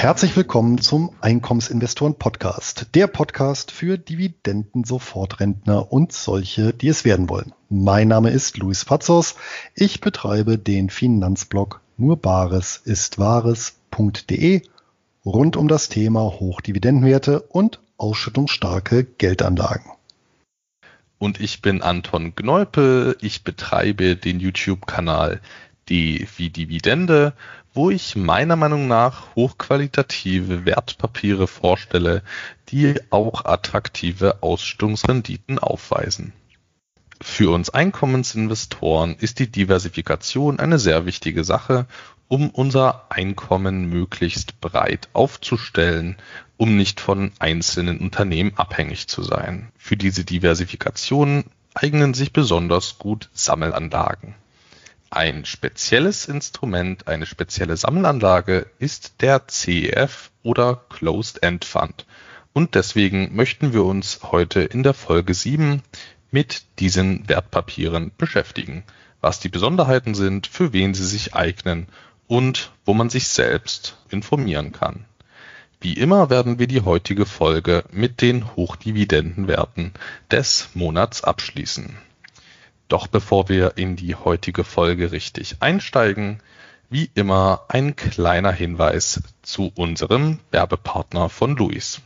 Herzlich willkommen zum Einkommensinvestoren Podcast, der Podcast für Dividenden-Sofortrentner und solche, die es werden wollen. Mein Name ist Luis Pazos. Ich betreibe den Finanzblog nur Bares ist Wahres.de rund um das Thema Hochdividendenwerte und ausschüttungsstarke Geldanlagen. Und ich bin Anton Gnolpe. Ich betreibe den YouTube-Kanal Die wie Dividende wo ich meiner Meinung nach hochqualitative Wertpapiere vorstelle, die auch attraktive Ausstellungsrenditen aufweisen. Für uns Einkommensinvestoren ist die Diversifikation eine sehr wichtige Sache, um unser Einkommen möglichst breit aufzustellen, um nicht von einzelnen Unternehmen abhängig zu sein. Für diese Diversifikation eignen sich besonders gut Sammelanlagen. Ein spezielles Instrument, eine spezielle Sammelanlage ist der CEF oder Closed End Fund. Und deswegen möchten wir uns heute in der Folge 7 mit diesen Wertpapieren beschäftigen, was die Besonderheiten sind, für wen sie sich eignen und wo man sich selbst informieren kann. Wie immer werden wir die heutige Folge mit den Hochdividendenwerten des Monats abschließen. Doch bevor wir in die heutige Folge richtig einsteigen, wie immer ein kleiner Hinweis zu unserem Werbepartner von Luis.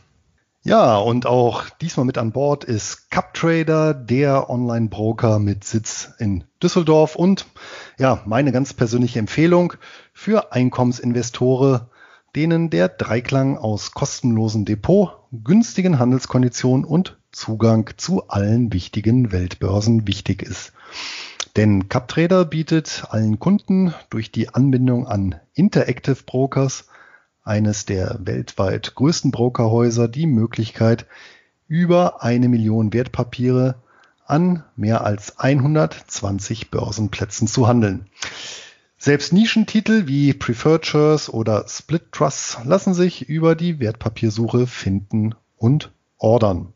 Ja, und auch diesmal mit an Bord ist CupTrader, der Online-Broker mit Sitz in Düsseldorf und ja, meine ganz persönliche Empfehlung für Einkommensinvestoren, denen der Dreiklang aus kostenlosen Depot, günstigen Handelskonditionen und Zugang zu allen wichtigen Weltbörsen wichtig ist. Denn CupTrader bietet allen Kunden durch die Anbindung an Interactive Brokers, eines der weltweit größten Brokerhäuser, die Möglichkeit, über eine Million Wertpapiere an mehr als 120 Börsenplätzen zu handeln. Selbst Nischentitel wie Preferred Shares oder Split Trusts lassen sich über die Wertpapiersuche finden und ordern.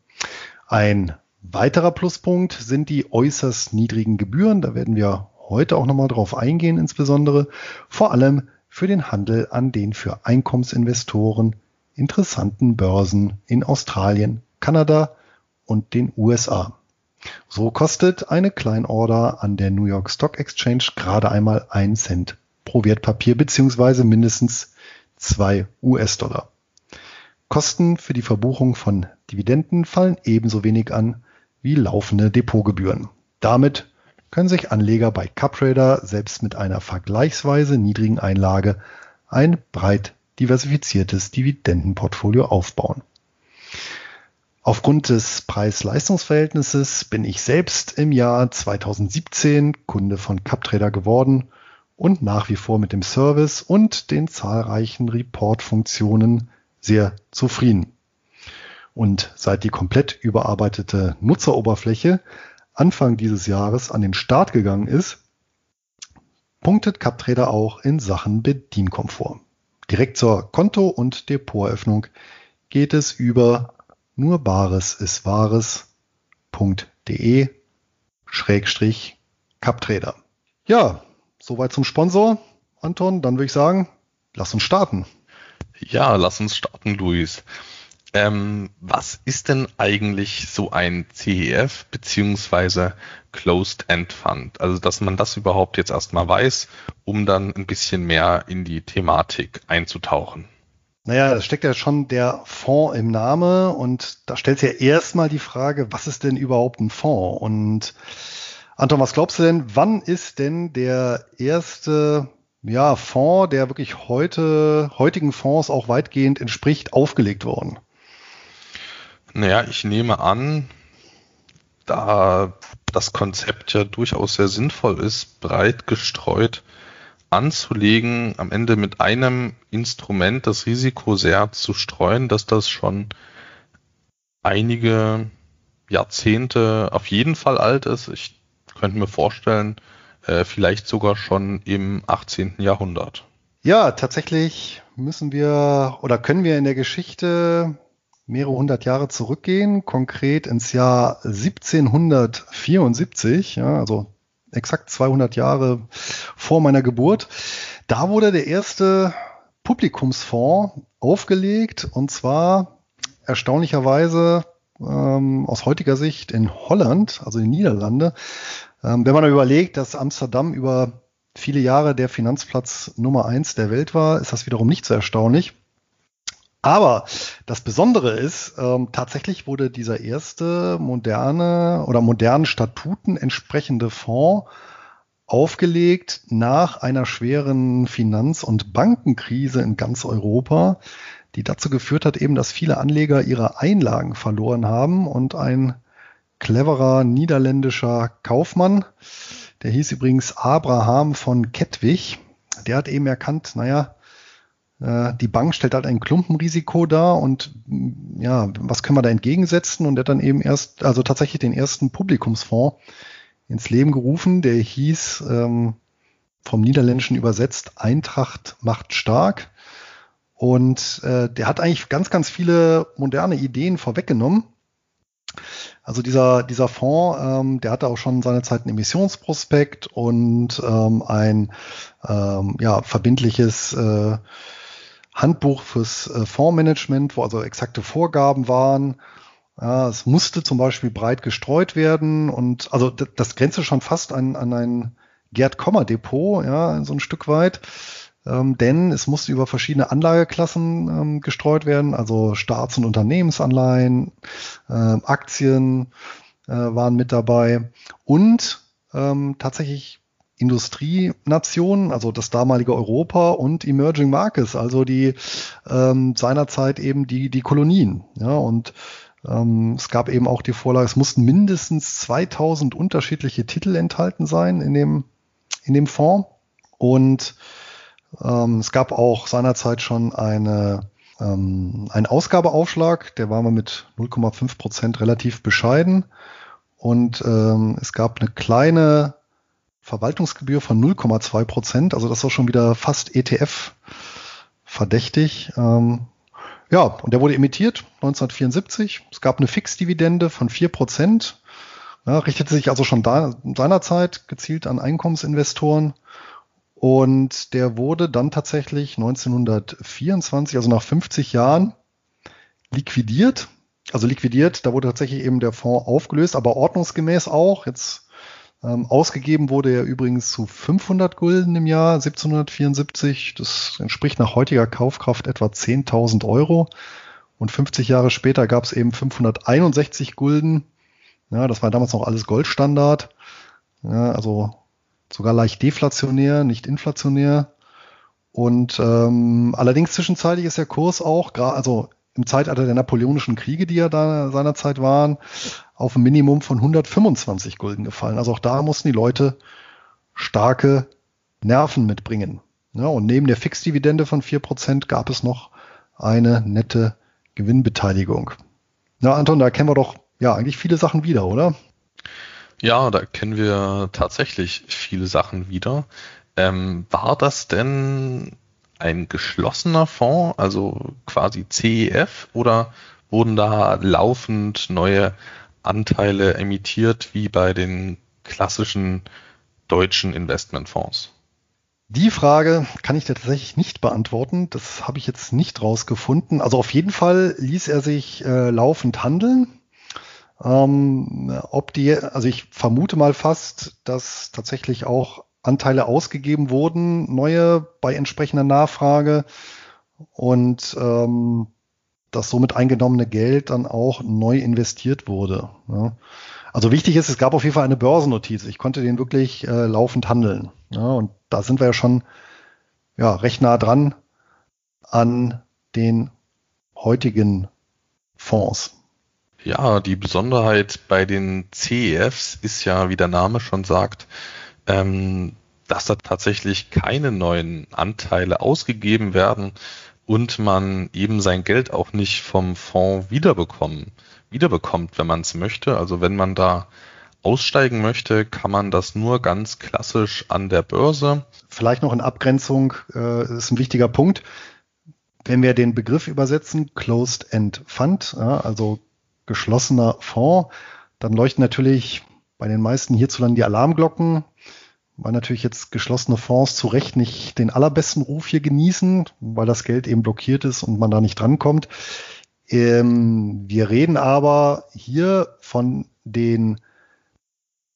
Ein weiterer Pluspunkt sind die äußerst niedrigen Gebühren. Da werden wir heute auch nochmal drauf eingehen, insbesondere vor allem für den Handel an den für Einkommensinvestoren interessanten Börsen in Australien, Kanada und den USA. So kostet eine Kleinorder an der New York Stock Exchange gerade einmal ein Cent pro Wertpapier beziehungsweise mindestens zwei US-Dollar. Kosten für die Verbuchung von Dividenden fallen ebenso wenig an wie laufende Depotgebühren. Damit können sich Anleger bei CupTrader selbst mit einer vergleichsweise niedrigen Einlage ein breit diversifiziertes Dividendenportfolio aufbauen. Aufgrund des Preis-Leistungs-Verhältnisses bin ich selbst im Jahr 2017 Kunde von CupTrader geworden und nach wie vor mit dem Service und den zahlreichen Report-Funktionen sehr zufrieden. Und seit die komplett überarbeitete Nutzeroberfläche Anfang dieses Jahres an den Start gegangen ist, punktet CapTrader auch in Sachen Bedienkomfort. Direkt zur Konto- und Depoteröffnung geht es über nur Bares ist Wahres.de Schrägstrich CapTrader. Ja, soweit zum Sponsor. Anton, dann würde ich sagen, lass uns starten. Ja, lass uns starten, Luis. Ähm, was ist denn eigentlich so ein CEF beziehungsweise Closed End Fund? Also, dass man das überhaupt jetzt erstmal weiß, um dann ein bisschen mehr in die Thematik einzutauchen. Naja, da steckt ja schon der Fonds im Name und da stellt sich ja erstmal die Frage, was ist denn überhaupt ein Fonds? Und Anton, was glaubst du denn, wann ist denn der erste ja, Fonds, der wirklich heute, heutigen Fonds auch weitgehend entspricht, aufgelegt worden? Naja, ich nehme an, da das Konzept ja durchaus sehr sinnvoll ist, breit gestreut anzulegen, am Ende mit einem Instrument das Risiko sehr zu streuen, dass das schon einige Jahrzehnte auf jeden Fall alt ist. Ich könnte mir vorstellen, äh, vielleicht sogar schon im 18. Jahrhundert. Ja, tatsächlich müssen wir oder können wir in der Geschichte mehrere hundert Jahre zurückgehen, konkret ins Jahr 1774, ja, also exakt 200 Jahre vor meiner Geburt. Da wurde der erste Publikumsfonds aufgelegt und zwar erstaunlicherweise ähm, aus heutiger Sicht in Holland, also in den Niederlande. Ähm, wenn man überlegt, dass Amsterdam über viele Jahre der Finanzplatz Nummer eins der Welt war, ist das wiederum nicht so erstaunlich. Aber das Besondere ist, ähm, tatsächlich wurde dieser erste moderne oder modernen Statuten entsprechende Fonds aufgelegt nach einer schweren Finanz- und Bankenkrise in ganz Europa, die dazu geführt hat eben, dass viele Anleger ihre Einlagen verloren haben und ein cleverer niederländischer Kaufmann, der hieß übrigens Abraham von Kettwig, der hat eben erkannt, naja, die Bank stellt halt ein Klumpenrisiko dar und mm, ja, was können wir da entgegensetzen? Und der hat dann eben erst, also tatsächlich den ersten Publikumsfonds ins Leben gerufen, der hieß ähm, vom Niederländischen übersetzt Eintracht macht stark. Und äh, der hat eigentlich ganz, ganz viele moderne Ideen vorweggenommen. Also dieser, dieser Fonds, ähm, der hatte auch schon seinerzeit ein Emissionsprospekt und ähm, ein ähm, ja, verbindliches äh, Handbuch fürs äh, Fondsmanagement, wo also exakte Vorgaben waren. Ja, es musste zum Beispiel breit gestreut werden und also das, grenzte schon fast an, an ein Gerd-Komma-Depot, ja, so ein Stück weit. Ähm, denn es musste über verschiedene Anlageklassen ähm, gestreut werden, also Staats- und Unternehmensanleihen, äh, Aktien äh, waren mit dabei und ähm, tatsächlich Industrienationen, also das damalige Europa und Emerging Markets, also die ähm, seinerzeit eben die, die Kolonien. Ja, und ähm, es gab eben auch die Vorlage, es mussten mindestens 2000 unterschiedliche Titel enthalten sein in dem, in dem Fonds. Und ähm, es gab auch seinerzeit schon eine, ähm, einen Ausgabeaufschlag, der war mal mit 0,5 Prozent relativ bescheiden. Und ähm, es gab eine kleine Verwaltungsgebühr von 0,2 Prozent. Also das war schon wieder fast ETF verdächtig. Ähm, ja, und der wurde emittiert 1974. Es gab eine Fixdividende von 4 Prozent. Ja, richtete sich also schon da, seinerzeit gezielt an Einkommensinvestoren. Und der wurde dann tatsächlich 1924, also nach 50 Jahren, liquidiert. Also liquidiert, da wurde tatsächlich eben der Fonds aufgelöst, aber ordnungsgemäß auch. Jetzt ähm, ausgegeben wurde er übrigens zu 500 Gulden im Jahr 1774. Das entspricht nach heutiger Kaufkraft etwa 10.000 Euro. Und 50 Jahre später gab es eben 561 Gulden. Ja, das war damals noch alles Goldstandard. Ja, also sogar leicht deflationär, nicht inflationär. Und ähm, allerdings zwischenzeitlich ist der Kurs auch, also im Zeitalter der napoleonischen Kriege, die ja da seinerzeit waren, auf ein Minimum von 125 Gulden gefallen. Also auch da mussten die Leute starke Nerven mitbringen. Ja, und neben der Fixdividende von 4% gab es noch eine nette Gewinnbeteiligung. Na, Anton, da kennen wir doch ja eigentlich viele Sachen wieder, oder? Ja, da kennen wir tatsächlich viele Sachen wieder. Ähm, war das denn ein geschlossener Fonds, also quasi CEF, oder wurden da laufend neue Anteile emittiert wie bei den klassischen deutschen Investmentfonds? Die Frage kann ich dir tatsächlich nicht beantworten. Das habe ich jetzt nicht rausgefunden. Also auf jeden Fall ließ er sich äh, laufend handeln. Ähm, ob die, also ich vermute mal fast, dass tatsächlich auch Anteile ausgegeben wurden, neue bei entsprechender Nachfrage und ähm, das somit eingenommene Geld dann auch neu investiert wurde. Ja. Also wichtig ist, es gab auf jeden Fall eine Börsennotiz. Ich konnte den wirklich äh, laufend handeln. Ja, und da sind wir ja schon ja, recht nah dran an den heutigen Fonds. Ja, die Besonderheit bei den CEFs ist ja, wie der Name schon sagt, ähm, dass da tatsächlich keine neuen Anteile ausgegeben werden, und man eben sein Geld auch nicht vom Fonds wiederbekommen, wiederbekommt, wenn man es möchte. Also wenn man da aussteigen möchte, kann man das nur ganz klassisch an der Börse. Vielleicht noch in Abgrenzung, äh, ist ein wichtiger Punkt. Wenn wir den Begriff übersetzen, Closed End Fund, ja, also geschlossener Fonds, dann leuchten natürlich bei den meisten hierzulande die Alarmglocken. Weil natürlich jetzt geschlossene Fonds zu Recht nicht den allerbesten Ruf hier genießen, weil das Geld eben blockiert ist und man da nicht drankommt. Ähm, wir reden aber hier von den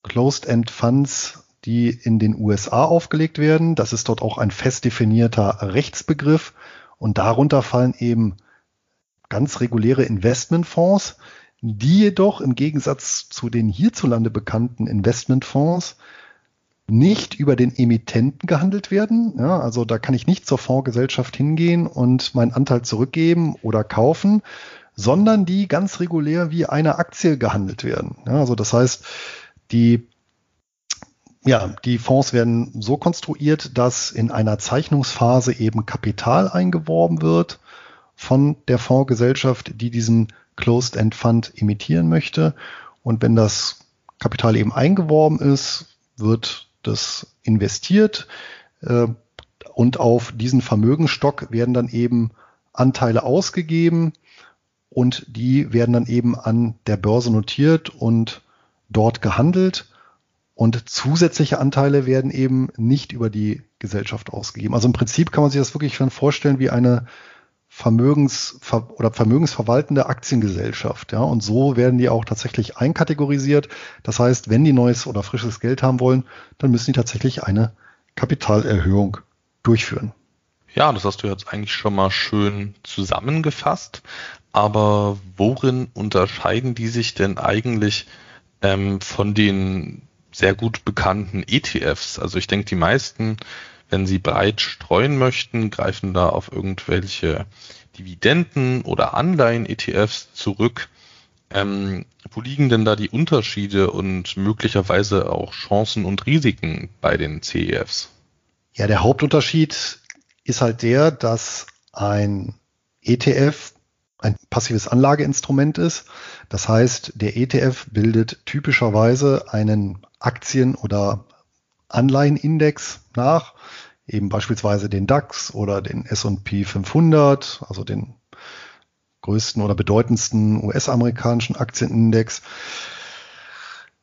Closed-End Funds, die in den USA aufgelegt werden. Das ist dort auch ein fest definierter Rechtsbegriff und darunter fallen eben ganz reguläre Investmentfonds, die jedoch im Gegensatz zu den hierzulande bekannten Investmentfonds nicht über den Emittenten gehandelt werden. Ja, also da kann ich nicht zur Fondsgesellschaft hingehen und meinen Anteil zurückgeben oder kaufen, sondern die ganz regulär wie eine Aktie gehandelt werden. Ja, also das heißt, die ja, die Fonds werden so konstruiert, dass in einer Zeichnungsphase eben Kapital eingeworben wird von der Fondsgesellschaft, die diesen Closed-End Fund emittieren möchte. Und wenn das Kapital eben eingeworben ist, wird das investiert äh, und auf diesen Vermögensstock werden dann eben Anteile ausgegeben und die werden dann eben an der Börse notiert und dort gehandelt. Und zusätzliche Anteile werden eben nicht über die Gesellschaft ausgegeben. Also im Prinzip kann man sich das wirklich vorstellen wie eine Vermögens- oder vermögensverwaltende Aktiengesellschaft. Ja, und so werden die auch tatsächlich einkategorisiert. Das heißt, wenn die neues oder frisches Geld haben wollen, dann müssen die tatsächlich eine Kapitalerhöhung durchführen. Ja, das hast du jetzt eigentlich schon mal schön zusammengefasst. Aber worin unterscheiden die sich denn eigentlich ähm, von den sehr gut bekannten ETFs? Also ich denke, die meisten wenn Sie breit streuen möchten, greifen da auf irgendwelche Dividenden oder Anleihen-ETFs zurück. Ähm, wo liegen denn da die Unterschiede und möglicherweise auch Chancen und Risiken bei den CEFs? Ja, der Hauptunterschied ist halt der, dass ein ETF ein passives Anlageinstrument ist. Das heißt, der ETF bildet typischerweise einen Aktien- oder Anleihenindex nach, eben beispielsweise den DAX oder den S&P 500, also den größten oder bedeutendsten US-amerikanischen Aktienindex.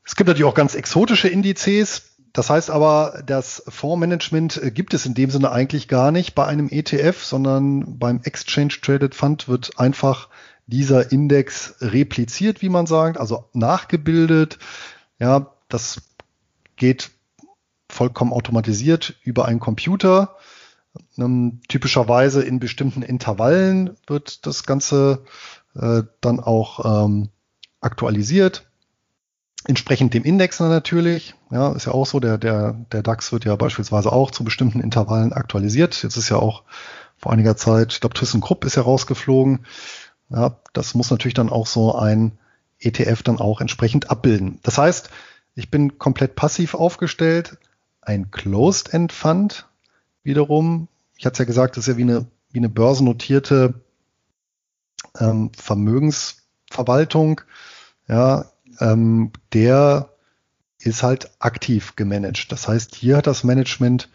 Es gibt natürlich auch ganz exotische Indizes. Das heißt aber, das Fondsmanagement gibt es in dem Sinne eigentlich gar nicht bei einem ETF, sondern beim Exchange Traded Fund wird einfach dieser Index repliziert, wie man sagt, also nachgebildet. Ja, das geht vollkommen automatisiert über einen Computer. Ähm, typischerweise in bestimmten Intervallen wird das Ganze äh, dann auch ähm, aktualisiert. Entsprechend dem Index natürlich. Ja, ist ja auch so, der, der, der DAX wird ja beispielsweise auch zu bestimmten Intervallen aktualisiert. Jetzt ist ja auch vor einiger Zeit, ich glaube, ThyssenKrupp ist ja rausgeflogen. Ja, das muss natürlich dann auch so ein ETF dann auch entsprechend abbilden. Das heißt, ich bin komplett passiv aufgestellt, ein Closed-End Fund wiederum, ich hatte es ja gesagt, das ist ja wie eine, wie eine börsennotierte ähm, Vermögensverwaltung, ja, ähm, der ist halt aktiv gemanagt. Das heißt, hier hat das Management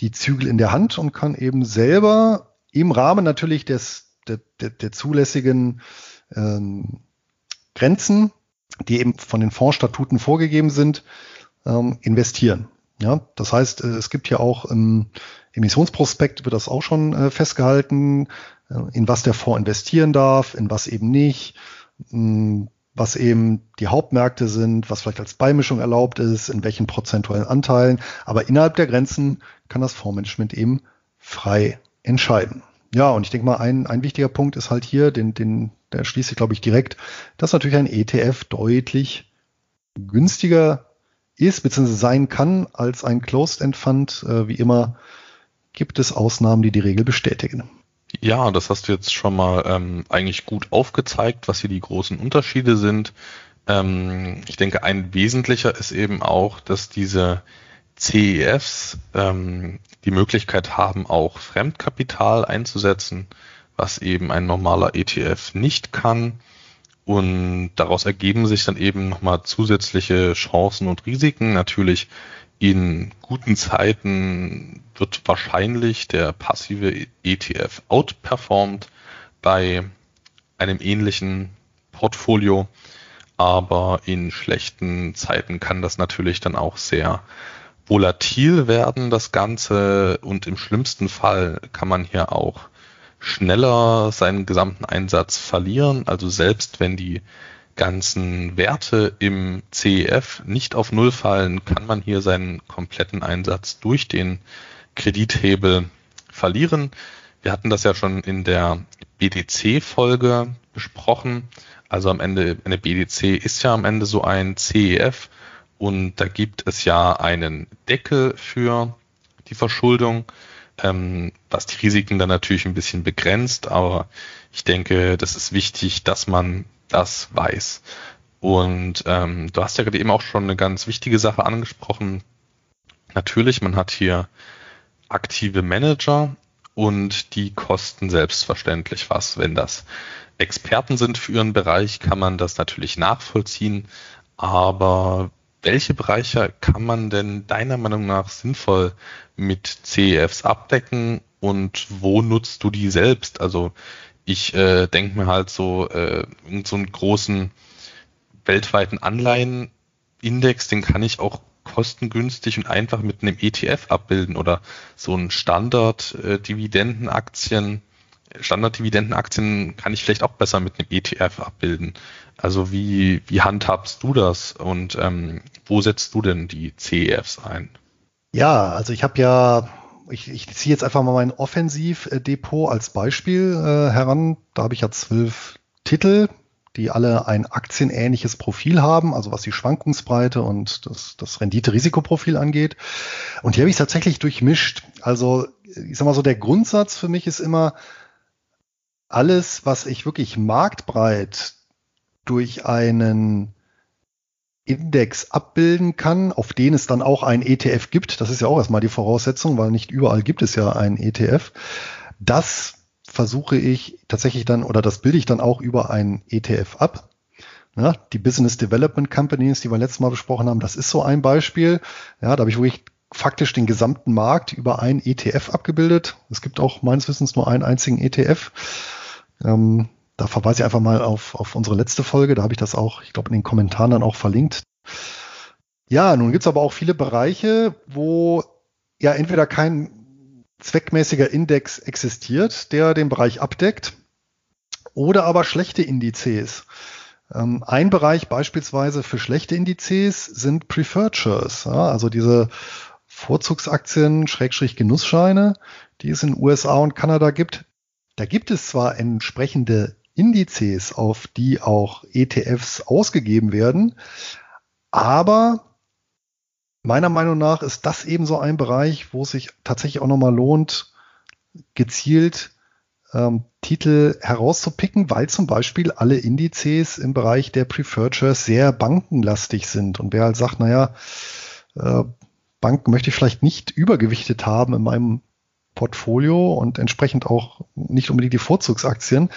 die Zügel in der Hand und kann eben selber im Rahmen natürlich des, der, der, der zulässigen ähm, Grenzen, die eben von den Fondsstatuten vorgegeben sind, ähm, investieren. Ja, das heißt, äh, es gibt ja auch im Emissionsprospekt wird das auch schon äh, festgehalten, äh, in was der Fonds investieren darf, in was eben nicht, mh, hm, was eben die Hauptmärkte sind, was vielleicht als Beimischung erlaubt ist, in welchen prozentuellen Anteilen. Aber innerhalb der Grenzen kann das Fondsmanagement eben frei entscheiden. Ja, und ich denke mal, ein, ein wichtiger Punkt ist halt hier, den, den, der schließt sich, glaube ich, direkt, dass natürlich ein ETF deutlich günstiger ist bzw. sein kann als ein Closed-End Fund. Äh, wie immer gibt es Ausnahmen, die die Regel bestätigen. Ja, das hast du jetzt schon mal ähm, eigentlich gut aufgezeigt, was hier die großen Unterschiede sind. Ähm, ich denke, ein wesentlicher ist eben auch, dass diese CEFs ähm, die Möglichkeit haben, auch Fremdkapital einzusetzen, was eben ein normaler ETF nicht kann. Und daraus ergeben sich dann eben nochmal zusätzliche Chancen und Risiken. Natürlich in guten Zeiten wird wahrscheinlich der passive ETF outperformed bei einem ähnlichen Portfolio. aber in schlechten Zeiten kann das natürlich dann auch sehr volatil werden, das Ganze. Und im schlimmsten Fall kann man hier auch schneller seinen gesamten Einsatz verlieren. Also selbst wenn die ganzen Werte im CEF nicht auf Null fallen, kann man hier seinen kompletten Einsatz durch den Kredithebel verlieren. Wir hatten das ja schon in der BDC-Folge besprochen. Also am Ende, eine BDC ist ja am Ende so ein CEF und da gibt es ja einen Deckel für die Verschuldung, ähm, was die Risiken dann natürlich ein bisschen begrenzt, aber ich denke, das ist wichtig, dass man das weiß. Und ähm, du hast ja gerade eben auch schon eine ganz wichtige Sache angesprochen. Natürlich, man hat hier aktive Manager und die kosten selbstverständlich was. Wenn das Experten sind für ihren Bereich, kann man das natürlich nachvollziehen. Aber welche Bereiche kann man denn deiner Meinung nach sinnvoll mit CEFs abdecken und wo nutzt du die selbst? Also ich äh, denke mir halt so, äh, so einen großen weltweiten Anleihenindex, den kann ich auch kostengünstig und einfach mit einem ETF abbilden oder so ein Standard-Dividendenaktien. Äh, Standard-Dividendenaktien kann ich vielleicht auch besser mit einem ETF abbilden. Also wie, wie handhabst du das und ähm, wo setzt du denn die CEFs ein? Ja, also ich habe ja ich, ich ziehe jetzt einfach mal mein Offensivdepot als Beispiel äh, heran. Da habe ich ja zwölf Titel, die alle ein aktienähnliches Profil haben, also was die Schwankungsbreite und das, das Rendite-Risikoprofil angeht. Und hier habe ich es tatsächlich durchmischt. Also ich sag mal so, der Grundsatz für mich ist immer, alles, was ich wirklich marktbreit durch einen Index abbilden kann, auf den es dann auch ein ETF gibt. Das ist ja auch erstmal die Voraussetzung, weil nicht überall gibt es ja ein ETF. Das versuche ich tatsächlich dann oder das bilde ich dann auch über ein ETF ab. Ja, die Business Development Companies, die wir letztes Mal besprochen haben, das ist so ein Beispiel. Ja, da habe ich wirklich faktisch den gesamten Markt über ein ETF abgebildet. Es gibt auch meines Wissens nur einen einzigen ETF. Ähm, da verweise ich einfach mal auf, auf unsere letzte Folge. Da habe ich das auch, ich glaube, in den Kommentaren dann auch verlinkt. Ja, nun gibt es aber auch viele Bereiche, wo ja entweder kein zweckmäßiger Index existiert, der den Bereich abdeckt, oder aber schlechte Indizes. Ähm, ein Bereich beispielsweise für schlechte Indizes sind Preferred Shares, ja, also diese Vorzugsaktien, Schrägstrich Genussscheine, die es in USA und Kanada gibt. Da gibt es zwar entsprechende Indizes, auf die auch ETFs ausgegeben werden. Aber meiner Meinung nach ist das eben so ein Bereich, wo es sich tatsächlich auch nochmal lohnt, gezielt ähm, Titel herauszupicken, weil zum Beispiel alle Indizes im Bereich der Preferred Shares sehr bankenlastig sind. Und wer halt sagt, naja, äh, Banken möchte ich vielleicht nicht übergewichtet haben in meinem Portfolio und entsprechend auch nicht unbedingt die Vorzugsaktien,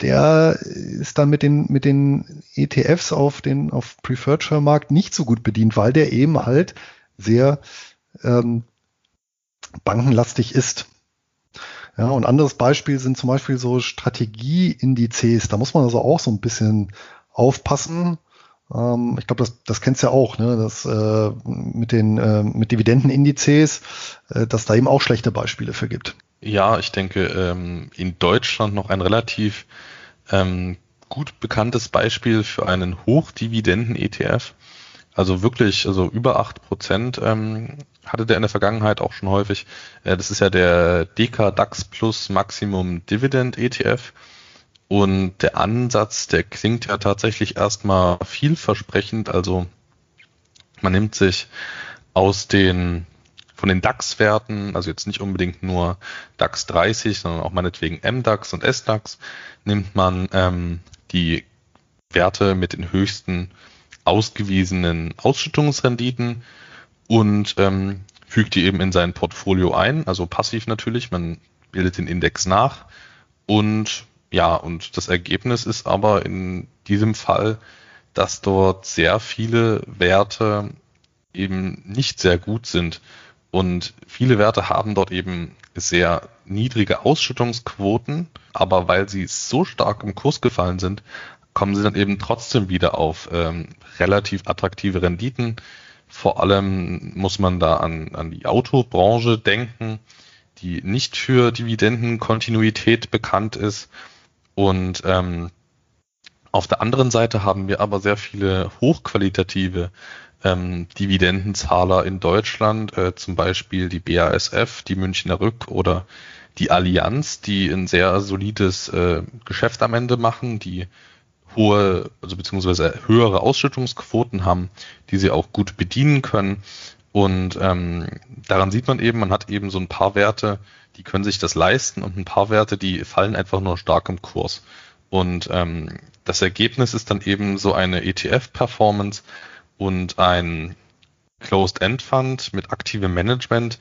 der ist dann mit den, mit den ETFs auf den auf Preferred Share Markt nicht so gut bedient, weil der eben halt sehr ähm, bankenlastig ist. Ja, und anderes Beispiel sind zum Beispiel so Strategieindizes. Da muss man also auch so ein bisschen aufpassen. Ähm, ich glaube, das, das kennst du ja auch, ne? Das äh, mit den äh, mit Dividendenindizes, äh, dass da eben auch schlechte Beispiele für gibt. Ja, ich denke, ähm, in Deutschland noch ein relativ ähm, gut bekanntes Beispiel für einen Hochdividenden-ETF. Also wirklich, also über acht Prozent ähm, hatte der in der Vergangenheit auch schon häufig. Äh, das ist ja der DK DAX Plus Maximum Dividend ETF. Und der Ansatz, der klingt ja tatsächlich erstmal vielversprechend. Also man nimmt sich aus den von den DAX-Werten, also jetzt nicht unbedingt nur DAX 30, sondern auch meinetwegen MDAX und SDAX, nimmt man ähm, die Werte mit den höchsten ausgewiesenen Ausschüttungsrenditen und ähm, fügt die eben in sein Portfolio ein, also passiv natürlich, man bildet den Index nach und ja, und das Ergebnis ist aber in diesem Fall, dass dort sehr viele Werte eben nicht sehr gut sind. Und viele Werte haben dort eben sehr niedrige Ausschüttungsquoten, aber weil sie so stark im Kurs gefallen sind, kommen sie dann eben trotzdem wieder auf ähm, relativ attraktive Renditen. Vor allem muss man da an, an die Autobranche denken, die nicht für Dividendenkontinuität bekannt ist. Und ähm, auf der anderen Seite haben wir aber sehr viele hochqualitative ähm, Dividendenzahler in Deutschland, äh, zum Beispiel die BASF, die Münchner Rück oder die Allianz, die ein sehr solides äh, Geschäft am Ende machen, die hohe, also beziehungsweise höhere Ausschüttungsquoten haben, die sie auch gut bedienen können. Und ähm, daran sieht man eben, man hat eben so ein paar Werte, die können sich das leisten und ein paar Werte, die fallen einfach nur stark im Kurs. Und ähm, das Ergebnis ist dann eben so eine ETF-Performance und ein Closed-End-Fund mit aktivem Management,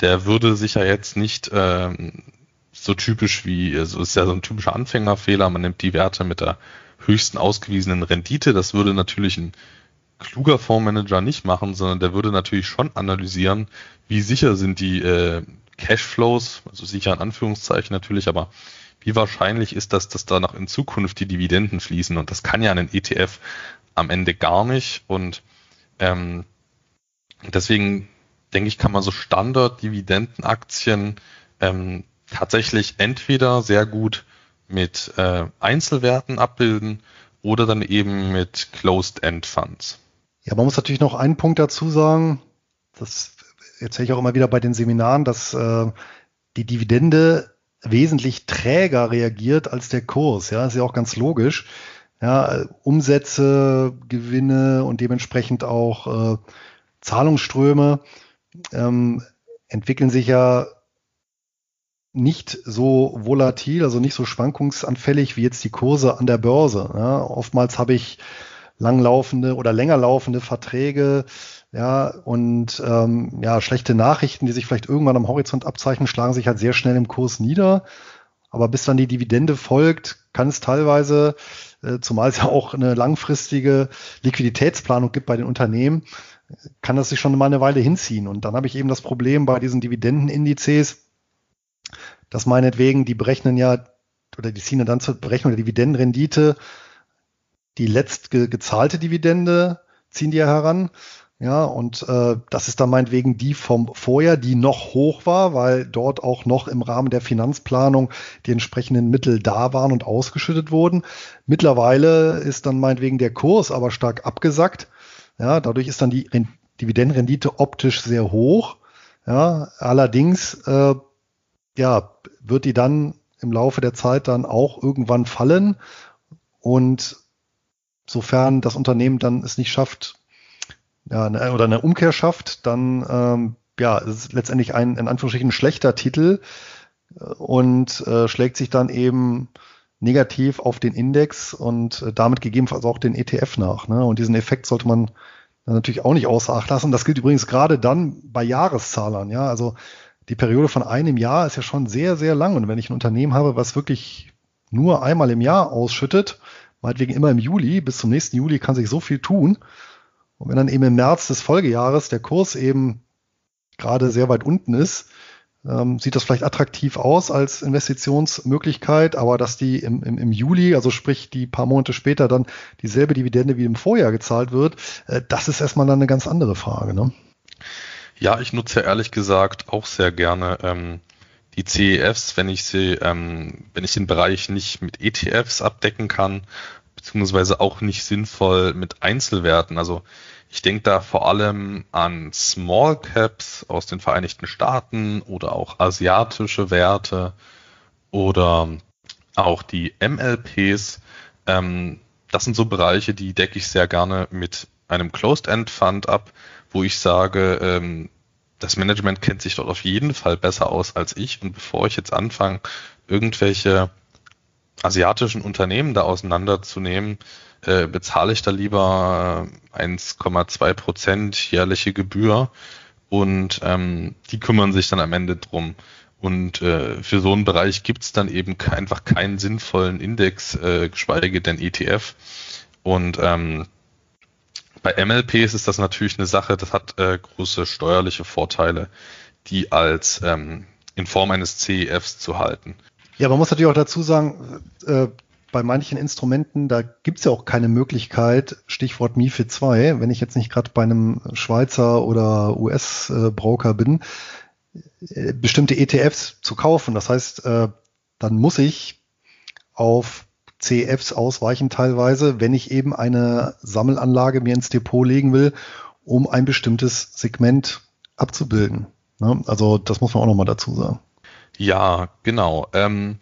der würde sich ja jetzt nicht ähm, so typisch wie, also ist ja so ein typischer Anfängerfehler, man nimmt die Werte mit der höchsten ausgewiesenen Rendite. Das würde natürlich ein kluger Fondsmanager nicht machen, sondern der würde natürlich schon analysieren, wie sicher sind die äh, Cashflows, also sicher in Anführungszeichen natürlich, aber wie wahrscheinlich ist das, dass da noch in Zukunft die Dividenden fließen? Und das kann ja ein ETF am Ende gar nicht. Und ähm, deswegen denke ich, kann man so Standard-Dividendenaktien ähm, tatsächlich entweder sehr gut mit äh, Einzelwerten abbilden oder dann eben mit Closed-End-Funds. Ja, man muss natürlich noch einen Punkt dazu sagen, das erzähle ich auch immer wieder bei den Seminaren, dass äh, die Dividende wesentlich träger reagiert als der Kurs. Ja, ist ja auch ganz logisch. Ja, Umsätze, Gewinne und dementsprechend auch äh, Zahlungsströme ähm, entwickeln sich ja nicht so volatil, also nicht so schwankungsanfällig wie jetzt die Kurse an der Börse. Ja, oftmals habe ich langlaufende oder länger laufende Verträge, ja, und ähm, ja, schlechte Nachrichten, die sich vielleicht irgendwann am Horizont abzeichnen, schlagen sich halt sehr schnell im Kurs nieder. Aber bis dann die Dividende folgt, kann es teilweise, äh, zumal es ja auch eine langfristige Liquiditätsplanung gibt bei den Unternehmen, kann das sich schon mal eine Weile hinziehen. Und dann habe ich eben das Problem bei diesen Dividendenindizes, dass meinetwegen, die berechnen ja, oder die ziehen dann zur Berechnung der Dividendenrendite die letzt ge gezahlte Dividende, ziehen die ja heran. Ja, und äh, das ist dann meinetwegen die vom Vorjahr, die noch hoch war, weil dort auch noch im Rahmen der Finanzplanung die entsprechenden Mittel da waren und ausgeschüttet wurden. Mittlerweile ist dann meinetwegen der Kurs aber stark abgesackt. Ja, dadurch ist dann die Dividendenrendite optisch sehr hoch. Ja, allerdings äh, ja, wird die dann im Laufe der Zeit dann auch irgendwann fallen. Und sofern das Unternehmen dann es nicht schafft, ja, eine, oder eine Umkehr schafft, dann ähm, ja, es letztendlich ein in Anführungsstrichen schlechter Titel äh, und äh, schlägt sich dann eben negativ auf den Index und äh, damit gegebenenfalls auch den ETF nach. Ne? Und diesen Effekt sollte man natürlich auch nicht außer Acht lassen. Das gilt übrigens gerade dann bei Jahreszahlern. Ja, also die Periode von einem Jahr ist ja schon sehr, sehr lang. Und wenn ich ein Unternehmen habe, was wirklich nur einmal im Jahr ausschüttet, meinetwegen immer im Juli, bis zum nächsten Juli kann sich so viel tun. Und wenn dann eben im März des Folgejahres der Kurs eben gerade sehr weit unten ist, ähm, sieht das vielleicht attraktiv aus als Investitionsmöglichkeit, aber dass die im, im, im Juli, also sprich die paar Monate später dann dieselbe Dividende wie im Vorjahr gezahlt wird, äh, das ist erstmal dann eine ganz andere Frage. Ne? Ja, ich nutze ehrlich gesagt auch sehr gerne ähm, die CEFs, wenn ich sie, ähm, wenn ich den Bereich nicht mit ETFs abdecken kann, beziehungsweise auch nicht sinnvoll mit Einzelwerten. Also ich denke da vor allem an Small Caps aus den Vereinigten Staaten oder auch asiatische Werte oder auch die MLPs. Ähm, das sind so Bereiche, die decke ich sehr gerne mit einem Closed-End-Fund ab, wo ich sage, ähm, das Management kennt sich dort auf jeden Fall besser aus als ich. Und bevor ich jetzt anfange, irgendwelche asiatischen Unternehmen da auseinanderzunehmen, äh, bezahle ich da lieber 1,2 Prozent jährliche Gebühr und ähm, die kümmern sich dann am Ende drum. Und äh, für so einen Bereich gibt's dann eben einfach keinen sinnvollen Index, äh, geschweige denn ETF. Und ähm, bei MLPs ist das natürlich eine Sache, das hat äh, große steuerliche Vorteile, die als ähm, in Form eines CEFs zu halten. Ja, man muss natürlich auch dazu sagen, äh, bei manchen Instrumenten, da gibt es ja auch keine Möglichkeit, Stichwort MIFID 2, wenn ich jetzt nicht gerade bei einem Schweizer oder US-Broker bin, äh, bestimmte ETFs zu kaufen. Das heißt, äh, dann muss ich auf CFs ausweichen teilweise, wenn ich eben eine Sammelanlage mir ins Depot legen will, um ein bestimmtes Segment abzubilden. Ne? Also das muss man auch nochmal dazu sagen. Ja, genau. Ähm,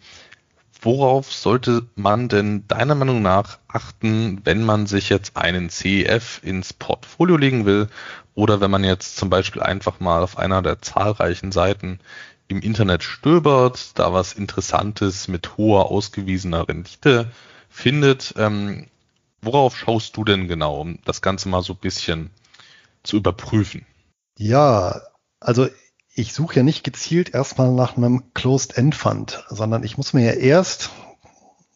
worauf sollte man denn deiner Meinung nach achten, wenn man sich jetzt einen CEF ins Portfolio legen will oder wenn man jetzt zum Beispiel einfach mal auf einer der zahlreichen Seiten im Internet stöbert, da was Interessantes mit hoher ausgewiesener Rendite findet. Ähm, worauf schaust du denn genau, um das Ganze mal so ein bisschen zu überprüfen? Ja, also ich suche ja nicht gezielt erstmal nach einem Closed-End-Fund, sondern ich muss mir ja erst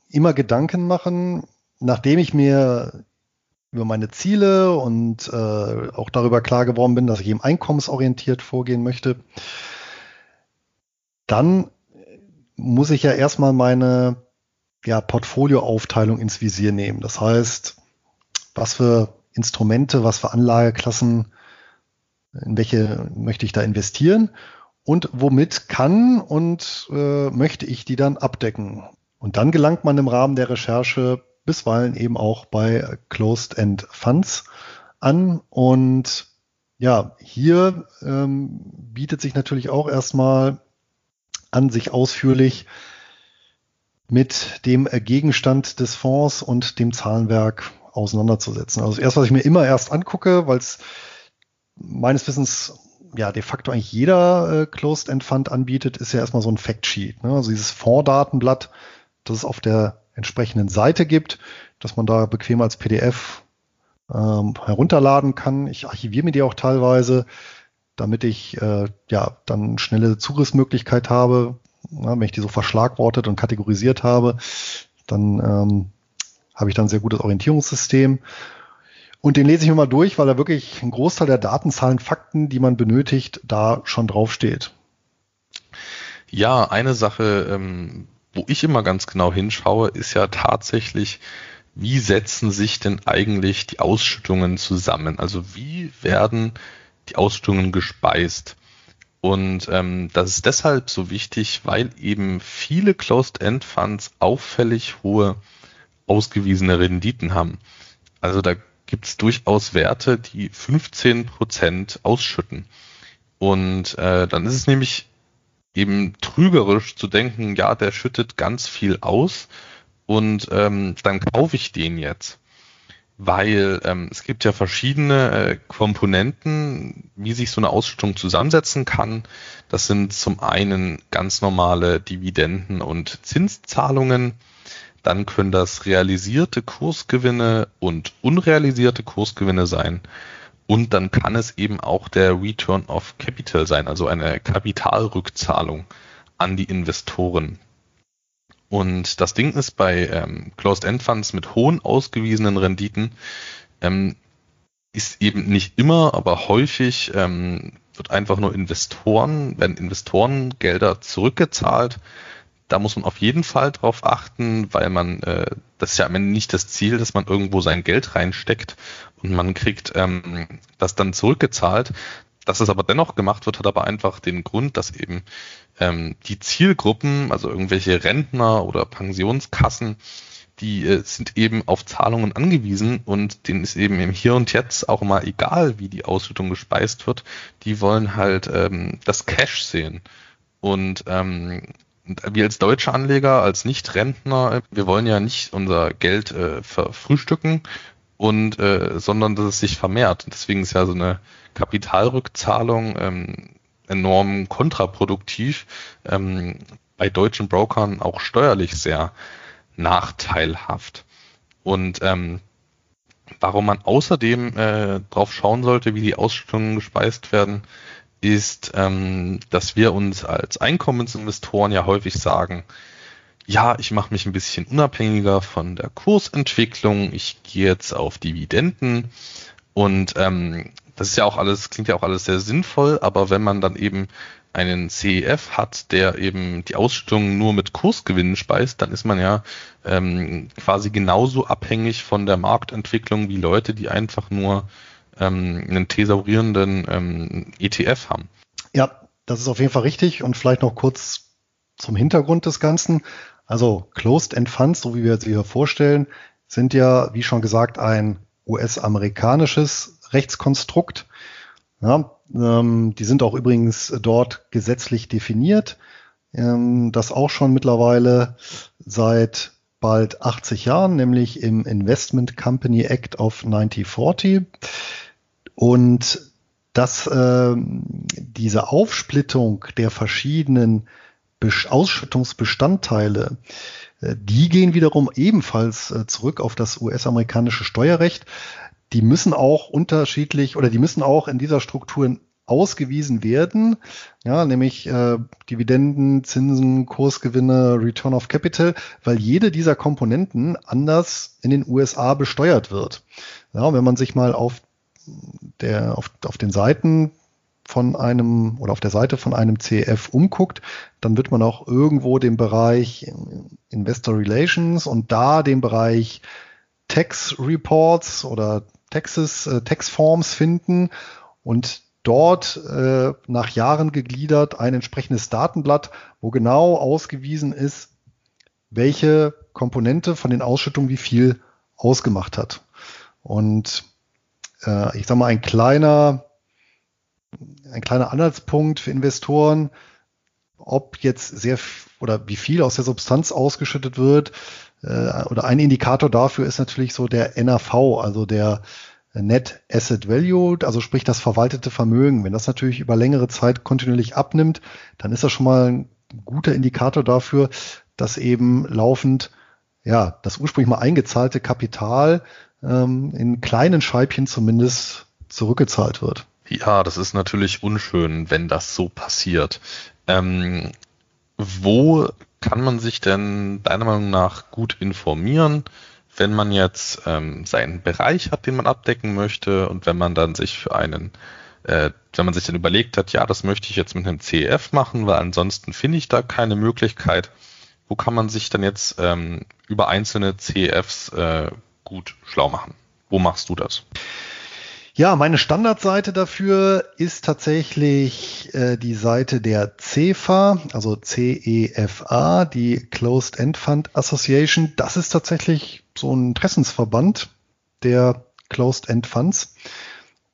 immer Gedanken machen, nachdem ich mir über meine Ziele und äh, auch darüber klar geworden bin, dass ich eben einkommensorientiert vorgehen möchte, dann muss ich ja erstmal meine ja, Portfolioaufteilung ins Visier nehmen. Das heißt, was für Instrumente, was für Anlageklassen in welche möchte ich da investieren und womit kann und äh, möchte ich die dann abdecken. Und dann gelangt man im Rahmen der Recherche bisweilen eben auch bei Closed-End Funds an. Und ja, hier ähm, bietet sich natürlich auch erstmal an, sich ausführlich mit dem Gegenstand des Fonds und dem Zahlenwerk auseinanderzusetzen. Also erst, was ich mir immer erst angucke, weil es meines Wissens ja de facto eigentlich jeder äh, Closed-End Fund anbietet, ist ja erstmal so ein Factsheet. Ne? Also dieses Fonddatenblatt, das es auf der entsprechenden Seite gibt, dass man da bequem als PDF ähm, herunterladen kann. Ich archiviere mir die auch teilweise, damit ich äh, ja dann schnelle Zugriffsmöglichkeit habe. Ja, wenn ich die so verschlagwortet und kategorisiert habe, dann ähm, habe ich dann ein sehr gutes Orientierungssystem. Und den lese ich mir mal durch, weil da wirklich ein Großteil der Datenzahlen, Fakten, die man benötigt, da schon draufsteht. Ja, eine Sache, ähm, wo ich immer ganz genau hinschaue, ist ja tatsächlich, wie setzen sich denn eigentlich die Ausschüttungen zusammen? Also wie werden die Ausschüttungen gespeist? Und ähm, das ist deshalb so wichtig, weil eben viele Closed-End-Funds auffällig hohe ausgewiesene Renditen haben. Also da gibt es durchaus Werte, die 15% ausschütten. Und äh, dann ist es nämlich eben trügerisch zu denken, ja, der schüttet ganz viel aus und ähm, dann kaufe ich den jetzt. Weil ähm, es gibt ja verschiedene äh, Komponenten, wie sich so eine Ausschüttung zusammensetzen kann. Das sind zum einen ganz normale Dividenden und Zinszahlungen dann können das realisierte Kursgewinne und unrealisierte Kursgewinne sein. Und dann kann es eben auch der Return of Capital sein, also eine Kapitalrückzahlung an die Investoren. Und das Ding ist bei ähm, Closed-End Funds mit hohen ausgewiesenen Renditen ähm, ist eben nicht immer, aber häufig ähm, wird einfach nur Investoren, werden Investorengelder zurückgezahlt da muss man auf jeden Fall drauf achten, weil man, äh, das ist ja am Ende nicht das Ziel, dass man irgendwo sein Geld reinsteckt und man kriegt ähm, das dann zurückgezahlt. Dass es aber dennoch gemacht wird, hat aber einfach den Grund, dass eben ähm, die Zielgruppen, also irgendwelche Rentner oder Pensionskassen, die äh, sind eben auf Zahlungen angewiesen und denen ist eben im Hier und Jetzt auch mal egal, wie die Ausschüttung gespeist wird. Die wollen halt ähm, das Cash sehen. Und ähm, wir als deutsche Anleger, als Nicht-Rentner, wir wollen ja nicht unser Geld äh, verfrühstücken und äh, sondern dass es sich vermehrt. Deswegen ist ja so eine Kapitalrückzahlung ähm, enorm kontraproduktiv, ähm, bei deutschen Brokern auch steuerlich sehr nachteilhaft. Und ähm, warum man außerdem äh, drauf schauen sollte, wie die Ausschüttungen gespeist werden, ist, ähm, dass wir uns als Einkommensinvestoren ja häufig sagen, ja, ich mache mich ein bisschen unabhängiger von der Kursentwicklung, ich gehe jetzt auf Dividenden und ähm, das ist ja auch alles, klingt ja auch alles sehr sinnvoll, aber wenn man dann eben einen CEF hat, der eben die Ausschüttung nur mit Kursgewinnen speist, dann ist man ja ähm, quasi genauso abhängig von der Marktentwicklung wie Leute, die einfach nur ähm, einen thesaurierenden ähm, ETF haben. Ja, das ist auf jeden Fall richtig und vielleicht noch kurz zum Hintergrund des Ganzen. Also Closed-End Funds, so wie wir sie hier vorstellen, sind ja, wie schon gesagt, ein US-amerikanisches Rechtskonstrukt. Ja, ähm, die sind auch übrigens dort gesetzlich definiert. Ähm, das auch schon mittlerweile seit bald 80 Jahren, nämlich im Investment Company Act of 1940. Und dass äh, diese Aufsplittung der verschiedenen Ausschüttungsbestandteile, äh, die gehen wiederum ebenfalls äh, zurück auf das US-amerikanische Steuerrecht die müssen auch unterschiedlich oder die müssen auch in dieser Struktur ausgewiesen werden, ja, nämlich äh, Dividenden, Zinsen, Kursgewinne, Return of Capital, weil jede dieser Komponenten anders in den USA besteuert wird. Ja, wenn man sich mal auf der auf, auf den Seiten von einem oder auf der Seite von einem CF umguckt, dann wird man auch irgendwo den Bereich Investor Relations und da den Bereich Tax Reports oder Texas, äh, Textforms finden und dort äh, nach Jahren gegliedert ein entsprechendes Datenblatt, wo genau ausgewiesen ist, welche Komponente von den Ausschüttungen wie viel ausgemacht hat. Und äh, ich sage mal, ein kleiner, ein kleiner Anhaltspunkt für Investoren, ob jetzt sehr oder wie viel aus der Substanz ausgeschüttet wird, äh, oder ein Indikator dafür ist natürlich so der NAV, also der Net Asset Value, also sprich das verwaltete Vermögen. Wenn das natürlich über längere Zeit kontinuierlich abnimmt, dann ist das schon mal ein guter Indikator dafür, dass eben laufend ja das ursprünglich mal eingezahlte Kapital ähm, in kleinen Scheibchen zumindest zurückgezahlt wird. Ja, das ist natürlich unschön, wenn das so passiert. Ähm, wo kann man sich denn deiner Meinung nach gut informieren, wenn man jetzt ähm, seinen Bereich hat, den man abdecken möchte und wenn man dann sich für einen, äh, wenn man sich dann überlegt hat, ja, das möchte ich jetzt mit einem CEF machen, weil ansonsten finde ich da keine Möglichkeit, wo kann man sich dann jetzt ähm, über einzelne CEFs äh, gut schlau machen? Wo machst du das? Ja, meine Standardseite dafür ist tatsächlich äh, die Seite der CEFA, also CEFA, die Closed End Fund Association. Das ist tatsächlich so ein Interessensverband der Closed End Funds.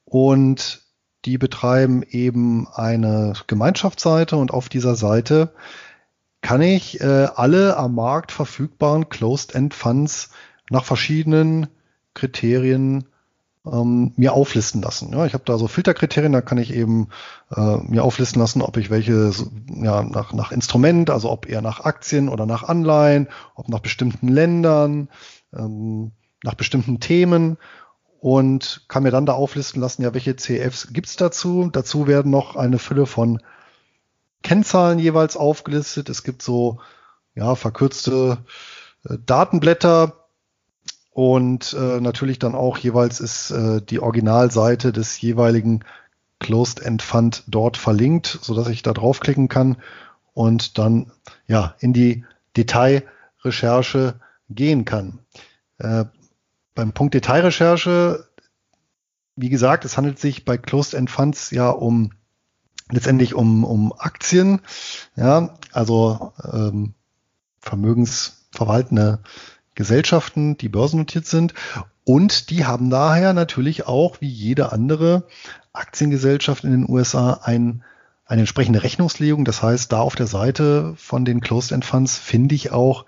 Und die betreiben eben eine Gemeinschaftsseite und auf dieser Seite kann ich äh, alle am Markt verfügbaren Closed End Funds nach verschiedenen Kriterien ähm, mir auflisten lassen. Ja, ich habe da so Filterkriterien, da kann ich eben äh, mir auflisten lassen, ob ich welche ja, nach, nach Instrument, also ob eher nach Aktien oder nach Anleihen, ob nach bestimmten Ländern, ähm, nach bestimmten Themen und kann mir dann da auflisten lassen, ja, welche CFs gibt's dazu. Dazu werden noch eine Fülle von Kennzahlen jeweils aufgelistet. Es gibt so ja, verkürzte äh, Datenblätter, und äh, natürlich dann auch jeweils ist äh, die Originalseite des jeweiligen Closed End Fund dort verlinkt, so dass ich da draufklicken kann und dann ja in die Detailrecherche gehen kann. Äh, beim Punkt Detailrecherche, wie gesagt, es handelt sich bei Closed End Funds ja um letztendlich um, um Aktien, ja, also ähm, vermögensverwaltende Gesellschaften, die börsennotiert sind. Und die haben daher natürlich auch, wie jede andere Aktiengesellschaft in den USA, ein, eine entsprechende Rechnungslegung. Das heißt, da auf der Seite von den Closed-End Funds finde ich auch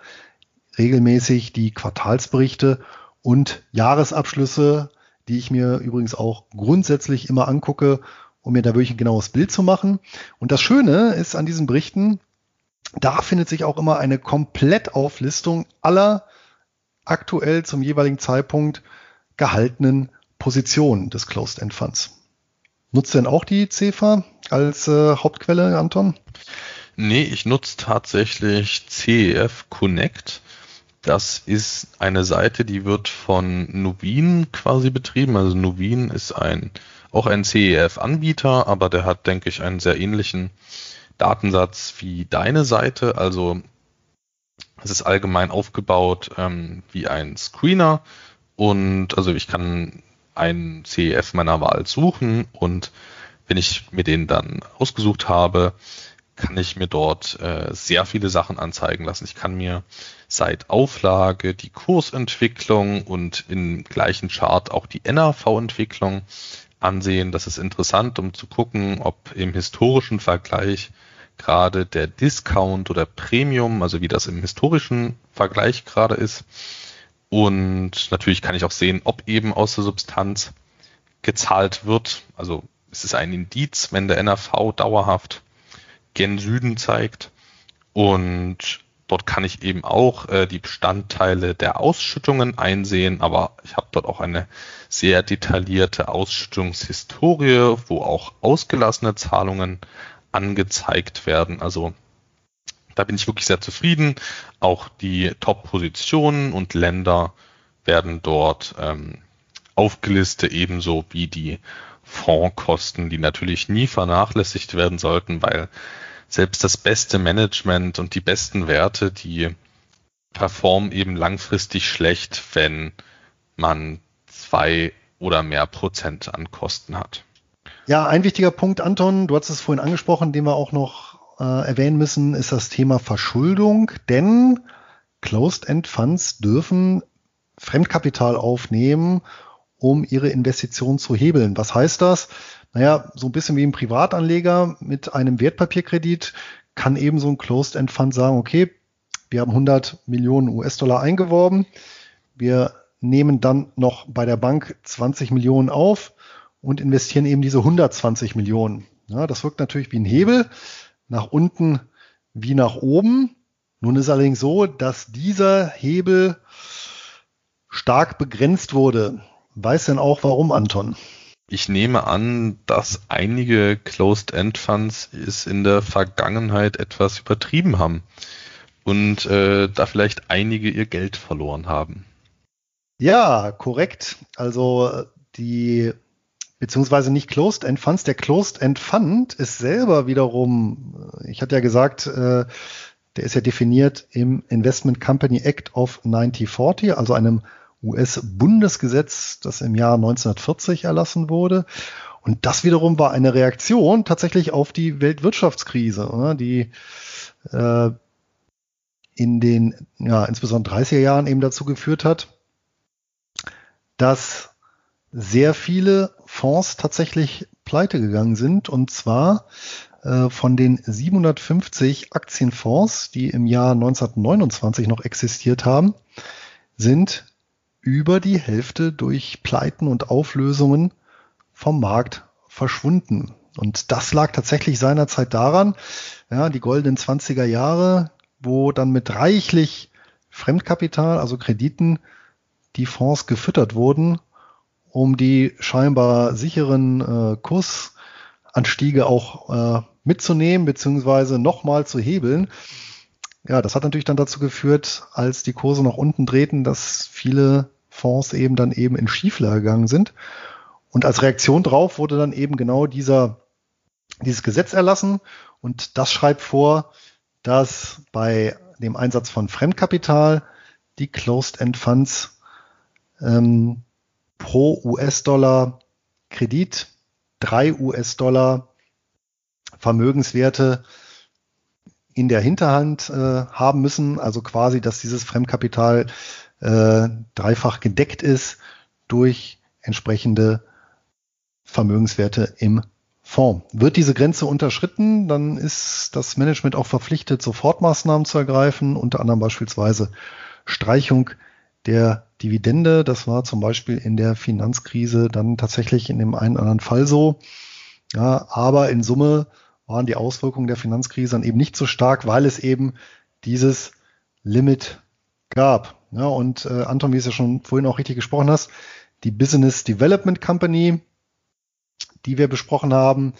regelmäßig die Quartalsberichte und Jahresabschlüsse, die ich mir übrigens auch grundsätzlich immer angucke, um mir da wirklich ein genaues Bild zu machen. Und das Schöne ist an diesen Berichten, da findet sich auch immer eine Komplettauflistung aller aktuell zum jeweiligen Zeitpunkt gehaltenen Positionen des Closed-End Funds. Nutzt denn auch die CEFA als äh, Hauptquelle, Anton? Nee, ich nutze tatsächlich CEF Connect. Das ist eine Seite, die wird von Nuveen quasi betrieben. Also Nuveen ist ein, auch ein CEF-Anbieter, aber der hat, denke ich, einen sehr ähnlichen Datensatz wie deine Seite. Also es ist allgemein aufgebaut ähm, wie ein Screener und also ich kann einen CEF meiner Wahl suchen und wenn ich mir den dann ausgesucht habe, kann ich mir dort äh, sehr viele Sachen anzeigen lassen. Ich kann mir seit Auflage die Kursentwicklung und im gleichen Chart auch die NAV-Entwicklung ansehen. Das ist interessant, um zu gucken, ob im historischen Vergleich gerade der Discount oder Premium, also wie das im historischen Vergleich gerade ist. Und natürlich kann ich auch sehen, ob eben aus der Substanz gezahlt wird. Also es ist ein Indiz, wenn der NRV dauerhaft gen Süden zeigt. Und dort kann ich eben auch äh, die Bestandteile der Ausschüttungen einsehen, aber ich habe dort auch eine sehr detaillierte Ausschüttungshistorie, wo auch ausgelassene Zahlungen angezeigt werden. Also da bin ich wirklich sehr zufrieden. Auch die Top-Positionen und Länder werden dort ähm, aufgelistet, ebenso wie die Fondkosten, die natürlich nie vernachlässigt werden sollten, weil selbst das beste Management und die besten Werte, die performen eben langfristig schlecht, wenn man zwei oder mehr Prozent an Kosten hat. Ja, ein wichtiger Punkt, Anton, du hast es vorhin angesprochen, den wir auch noch äh, erwähnen müssen, ist das Thema Verschuldung, denn Closed-End Funds dürfen Fremdkapital aufnehmen, um ihre Investition zu hebeln. Was heißt das? Naja, so ein bisschen wie ein Privatanleger mit einem Wertpapierkredit kann eben so ein Closed-End Fund sagen, okay, wir haben 100 Millionen US-Dollar eingeworben, wir nehmen dann noch bei der Bank 20 Millionen auf und investieren eben diese 120 Millionen. Ja, das wirkt natürlich wie ein Hebel, nach unten wie nach oben. Nun ist allerdings so, dass dieser Hebel stark begrenzt wurde. Weiß denn auch warum, Anton? Ich nehme an, dass einige Closed-End-Funds es in der Vergangenheit etwas übertrieben haben und äh, da vielleicht einige ihr Geld verloren haben. Ja, korrekt. Also die beziehungsweise nicht Closed-End Funds. Der Closed-End Fund ist selber wiederum, ich hatte ja gesagt, äh, der ist ja definiert im Investment Company Act of 1940, also einem US-Bundesgesetz, das im Jahr 1940 erlassen wurde. Und das wiederum war eine Reaktion tatsächlich auf die Weltwirtschaftskrise, die äh, in den, ja, insbesondere 30er Jahren eben dazu geführt hat, dass sehr viele Fonds tatsächlich pleite gegangen sind. Und zwar äh, von den 750 Aktienfonds, die im Jahr 1929 noch existiert haben, sind über die Hälfte durch Pleiten und Auflösungen vom Markt verschwunden. Und das lag tatsächlich seinerzeit daran, ja, die goldenen 20er Jahre, wo dann mit reichlich Fremdkapital, also Krediten, die Fonds gefüttert wurden um die scheinbar sicheren äh, Kursanstiege auch äh, mitzunehmen, beziehungsweise nochmal zu hebeln. Ja, das hat natürlich dann dazu geführt, als die Kurse nach unten drehten, dass viele Fonds eben dann eben in Schieflage gegangen sind. Und als Reaktion darauf wurde dann eben genau dieser, dieses Gesetz erlassen. Und das schreibt vor, dass bei dem Einsatz von Fremdkapital die Closed-End Funds ähm, pro US-Dollar Kredit drei US-Dollar Vermögenswerte in der Hinterhand äh, haben müssen, also quasi, dass dieses Fremdkapital äh, dreifach gedeckt ist durch entsprechende Vermögenswerte im Fonds. Wird diese Grenze unterschritten, dann ist das Management auch verpflichtet, Sofortmaßnahmen zu ergreifen, unter anderem beispielsweise Streichung der Dividende. Das war zum Beispiel in der Finanzkrise dann tatsächlich in dem einen oder anderen Fall so. Ja, aber in Summe waren die Auswirkungen der Finanzkrise dann eben nicht so stark, weil es eben dieses Limit gab. Ja, und äh, Anton, wie es ja schon vorhin auch richtig gesprochen hast, die Business Development Company, die wir besprochen haben,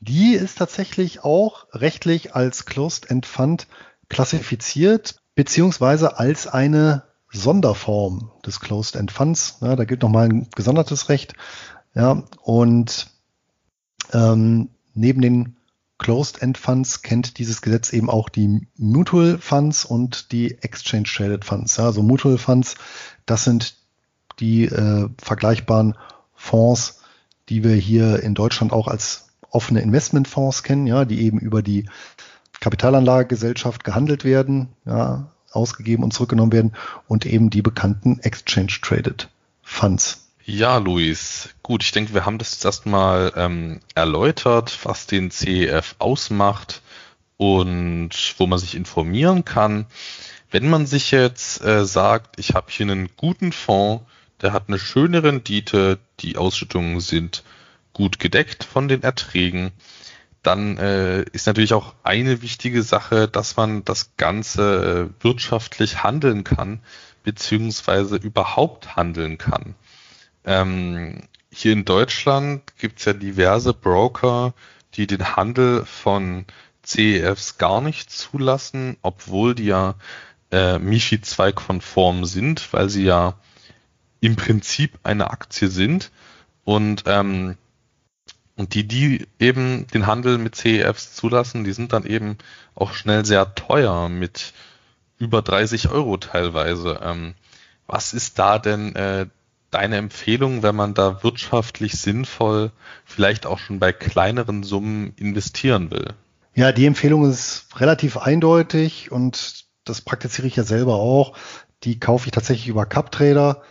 die ist tatsächlich auch rechtlich als Closed End Fund klassifiziert, beziehungsweise als eine Sonderform des Closed-End Funds. Ja, da gilt nochmal ein gesondertes Recht. Ja, und ähm, neben den Closed-End Funds kennt dieses Gesetz eben auch die Mutual Funds und die Exchange Traded Funds. Ja, also Mutual Funds, das sind die äh, vergleichbaren Fonds, die wir hier in Deutschland auch als offene Investmentfonds kennen, ja, die eben über die Kapitalanlagegesellschaft gehandelt werden, ja, ausgegeben und zurückgenommen werden und eben die bekannten Exchange Traded Funds. Ja, Luis. Gut, ich denke, wir haben das jetzt erstmal ähm, erläutert, was den CEF ausmacht und wo man sich informieren kann. Wenn man sich jetzt äh, sagt, ich habe hier einen guten Fonds, der hat eine schöne Rendite, die Ausschüttungen sind gut gedeckt von den Erträgen, dann äh, ist natürlich auch eine wichtige Sache, dass man das Ganze äh, wirtschaftlich handeln kann, beziehungsweise überhaupt handeln kann. Ähm, hier in Deutschland gibt es ja diverse Broker, die den Handel von CEFs gar nicht zulassen, obwohl die ja äh, MIFI 2 konform sind, weil sie ja im Prinzip eine Aktie sind. Und ähm, und die, die eben den Handel mit CEFs zulassen, die sind dann eben auch schnell sehr teuer mit über 30 Euro teilweise. Ähm, was ist da denn äh, deine Empfehlung, wenn man da wirtschaftlich sinnvoll, vielleicht auch schon bei kleineren Summen investieren will? Ja, die Empfehlung ist relativ eindeutig und das praktiziere ich ja selber auch. Die kaufe ich tatsächlich über CupTrader,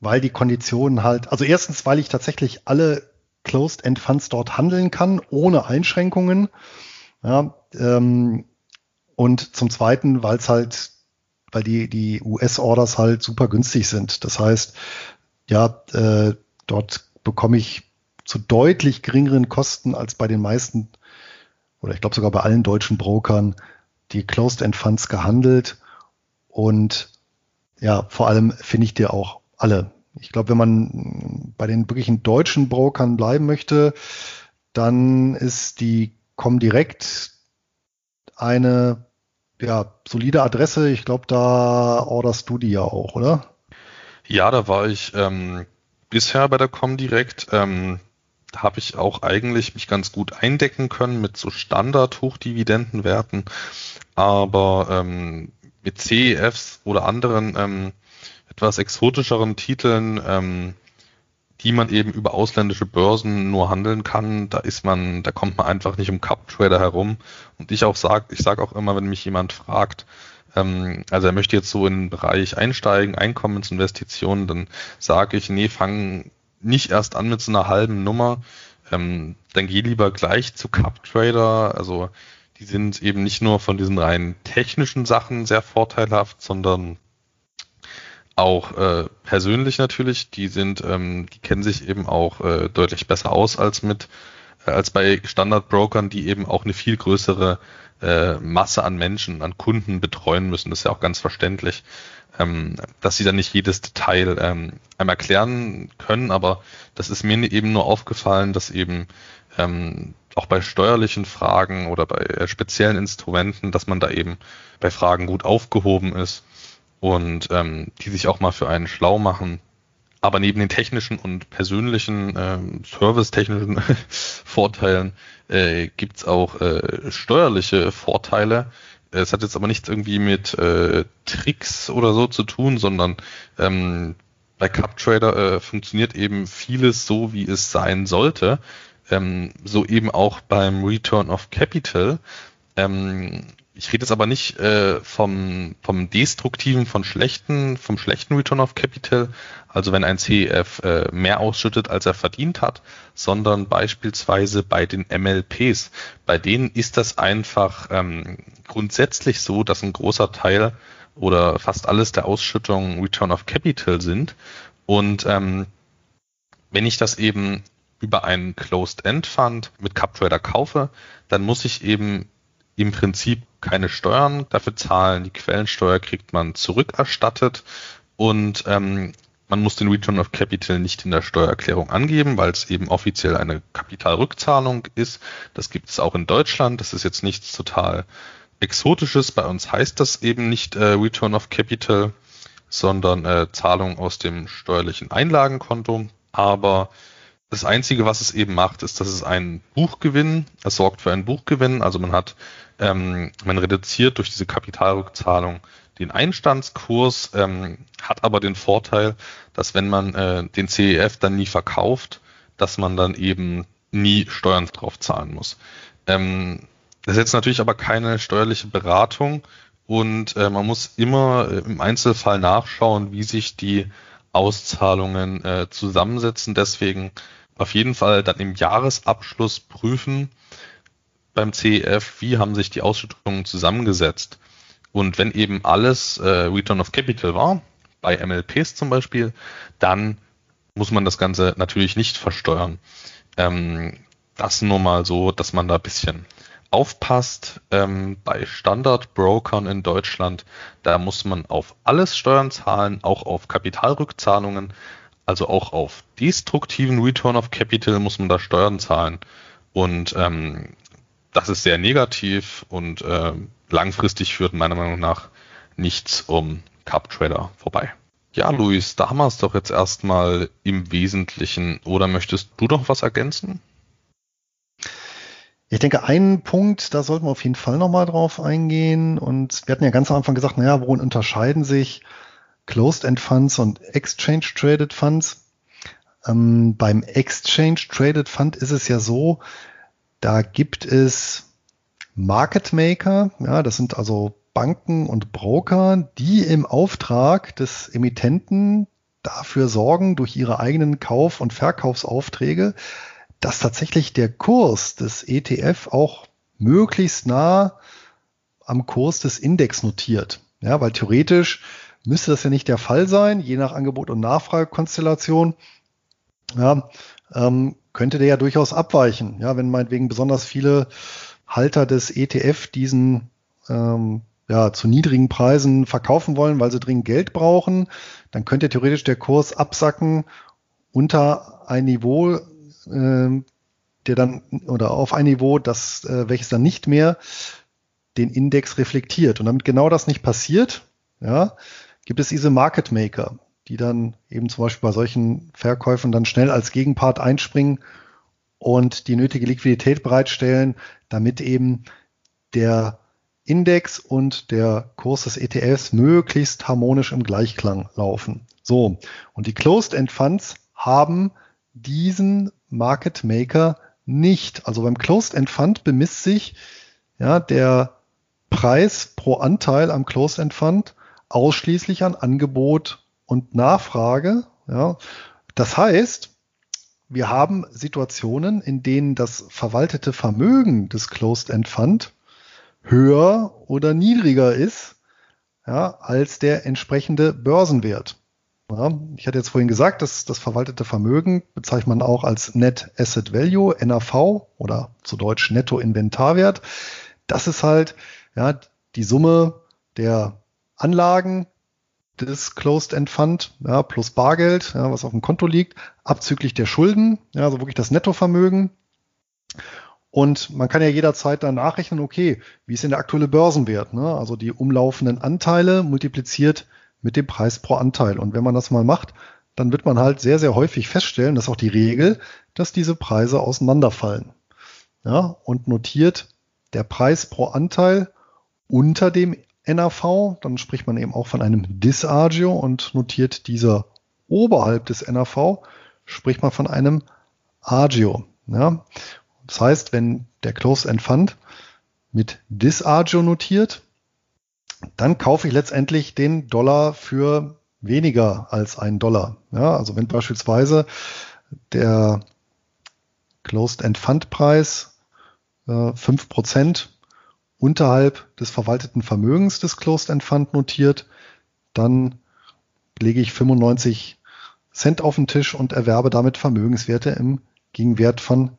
weil die Konditionen halt, also erstens, weil ich tatsächlich alle Closed-End Funds dort handeln kann, ohne Einschränkungen. Ja, ähm, und zum Zweiten, weil es halt, weil die, die US-Orders halt super günstig sind. Das heißt, ja, äh, dort bekomme ich zu deutlich geringeren Kosten als bei den meisten oder ich glaube sogar bei allen deutschen Brokern die Closed-End Funds gehandelt. Und ja, vor allem finde ich dir auch alle ich glaube, wenn man bei den wirklichen deutschen Brokern bleiben möchte, dann ist die Comdirect eine ja, solide Adresse. Ich glaube, da orderst du die ja auch, oder? Ja, da war ich ähm, bisher bei der Comdirect. Ähm, habe ich auch eigentlich mich ganz gut eindecken können mit so Standard-Hochdividendenwerten. Aber ähm, mit CEFs oder anderen ähm, etwas exotischeren Titeln, ähm, die man eben über ausländische Börsen nur handeln kann, da ist man, da kommt man einfach nicht um Cup Trader herum. Und ich auch sag, ich sage auch immer, wenn mich jemand fragt, ähm, also er möchte jetzt so in den Bereich einsteigen, Einkommensinvestitionen, dann sage ich, nee, fang nicht erst an mit so einer halben Nummer, ähm, dann geh lieber gleich zu Cup Trader. Also die sind eben nicht nur von diesen rein technischen Sachen sehr vorteilhaft, sondern auch äh, persönlich natürlich, die sind, ähm, die kennen sich eben auch äh, deutlich besser aus als mit äh, als bei Standardbrokern, die eben auch eine viel größere äh, Masse an Menschen, an Kunden betreuen müssen. Das ist ja auch ganz verständlich, ähm, dass sie dann nicht jedes Detail ähm, einmal erklären können, aber das ist mir eben nur aufgefallen, dass eben ähm, auch bei steuerlichen Fragen oder bei äh, speziellen Instrumenten, dass man da eben bei Fragen gut aufgehoben ist und ähm, die sich auch mal für einen schlau machen. Aber neben den technischen und persönlichen ähm, servicetechnischen Vorteilen äh, gibt's auch äh, steuerliche Vorteile. Es hat jetzt aber nichts irgendwie mit äh, Tricks oder so zu tun, sondern ähm, bei CupTrader äh, funktioniert eben vieles so, wie es sein sollte. Ähm, so eben auch beim Return of Capital. Ähm, ich rede jetzt aber nicht äh, vom, vom destruktiven, von schlechten, vom schlechten Return of Capital, also wenn ein CEF äh, mehr ausschüttet, als er verdient hat, sondern beispielsweise bei den MLPs. Bei denen ist das einfach ähm, grundsätzlich so, dass ein großer Teil oder fast alles der Ausschüttung Return of Capital sind. Und ähm, wenn ich das eben über einen Closed-End Fund mit CupTrader kaufe, dann muss ich eben im Prinzip keine Steuern dafür zahlen. Die Quellensteuer kriegt man zurückerstattet und ähm, man muss den Return of Capital nicht in der Steuererklärung angeben, weil es eben offiziell eine Kapitalrückzahlung ist. Das gibt es auch in Deutschland. Das ist jetzt nichts total Exotisches. Bei uns heißt das eben nicht äh, Return of Capital, sondern äh, Zahlung aus dem steuerlichen Einlagenkonto. Aber das Einzige, was es eben macht, ist, dass es einen Buchgewinn, es sorgt für einen Buchgewinn. Also man hat, ähm, man reduziert durch diese Kapitalrückzahlung den Einstandskurs, ähm, hat aber den Vorteil, dass wenn man äh, den CEF dann nie verkauft, dass man dann eben nie Steuern drauf zahlen muss. Ähm, das ist jetzt natürlich aber keine steuerliche Beratung und äh, man muss immer äh, im Einzelfall nachschauen, wie sich die Auszahlungen äh, zusammensetzen. Deswegen auf jeden Fall dann im Jahresabschluss prüfen beim CEF, wie haben sich die Ausschüttungen zusammengesetzt. Und wenn eben alles äh, Return of Capital war, bei MLPs zum Beispiel, dann muss man das Ganze natürlich nicht versteuern. Ähm, das nur mal so, dass man da ein bisschen aufpasst. Ähm, bei Standardbrokern in Deutschland, da muss man auf alles Steuern zahlen, auch auf Kapitalrückzahlungen, also auch auf destruktiven Return of Capital muss man da Steuern zahlen. Und ähm, das ist sehr negativ und äh, langfristig führt meiner Meinung nach nichts um Cup Trader vorbei. Ja, Luis, da haben wir es doch jetzt erstmal im Wesentlichen. Oder möchtest du noch was ergänzen? Ich denke, einen Punkt, da sollten wir auf jeden Fall nochmal drauf eingehen. Und wir hatten ja ganz am Anfang gesagt, naja, worin unterscheiden sich Closed-End Funds und Exchange Traded Funds? Ähm, beim Exchange Traded Fund ist es ja so, da gibt es Market Maker, ja, das sind also Banken und Broker, die im Auftrag des Emittenten dafür sorgen, durch ihre eigenen Kauf- und Verkaufsaufträge, dass tatsächlich der Kurs des ETF auch möglichst nah am Kurs des Index notiert. Ja, weil theoretisch müsste das ja nicht der Fall sein, je nach Angebot und Nachfragekonstellation. Ja, ähm, könnte der ja durchaus abweichen. Ja, wenn meinetwegen besonders viele Halter des ETF diesen ähm, ja, zu niedrigen Preisen verkaufen wollen, weil sie dringend Geld brauchen, dann könnte theoretisch der Kurs absacken unter ein Niveau, äh, der dann oder auf ein Niveau, das äh, welches dann nicht mehr den Index reflektiert. Und damit genau das nicht passiert, ja, gibt es diese Market Maker, die dann eben zum Beispiel bei solchen Verkäufen dann schnell als Gegenpart einspringen und die nötige Liquidität bereitstellen, damit eben der Index und der Kurs des ETFs möglichst harmonisch im Gleichklang laufen. So, und die Closed-End Funds haben diesen Market Maker nicht. Also beim Closed-End Fund bemisst sich ja, der Preis pro Anteil am Closed-End Fund ausschließlich an Angebot und Nachfrage. Ja. Das heißt, wir haben Situationen, in denen das verwaltete Vermögen des Closed-End Fund höher oder niedriger ist ja, als der entsprechende Börsenwert. Ja, ich hatte jetzt vorhin gesagt, dass das verwaltete Vermögen bezeichnet man auch als Net Asset Value, NAV oder zu Deutsch Netto Inventarwert. Das ist halt ja, die Summe der Anlagen des Closed-End Fund ja, plus Bargeld, ja, was auf dem Konto liegt, abzüglich der Schulden, ja, also wirklich das Nettovermögen. Und man kann ja jederzeit dann nachrechnen, okay, wie ist denn der aktuelle Börsenwert? Ne? Also die umlaufenden Anteile multipliziert mit dem Preis pro Anteil. Und wenn man das mal macht, dann wird man halt sehr, sehr häufig feststellen, das ist auch die Regel, dass diese Preise auseinanderfallen. Ja, und notiert der Preis pro Anteil unter dem NAV, dann spricht man eben auch von einem Disagio und notiert dieser oberhalb des NAV, spricht man von einem Agio. Ja. Das heißt, wenn der Closed-End Fund mit Disagio notiert, dann kaufe ich letztendlich den Dollar für weniger als einen Dollar. Ja, also wenn beispielsweise der Closed-End Fund Preis äh, 5% unterhalb des verwalteten Vermögens des Closed-End Fund notiert, dann lege ich 95 Cent auf den Tisch und erwerbe damit Vermögenswerte im Gegenwert von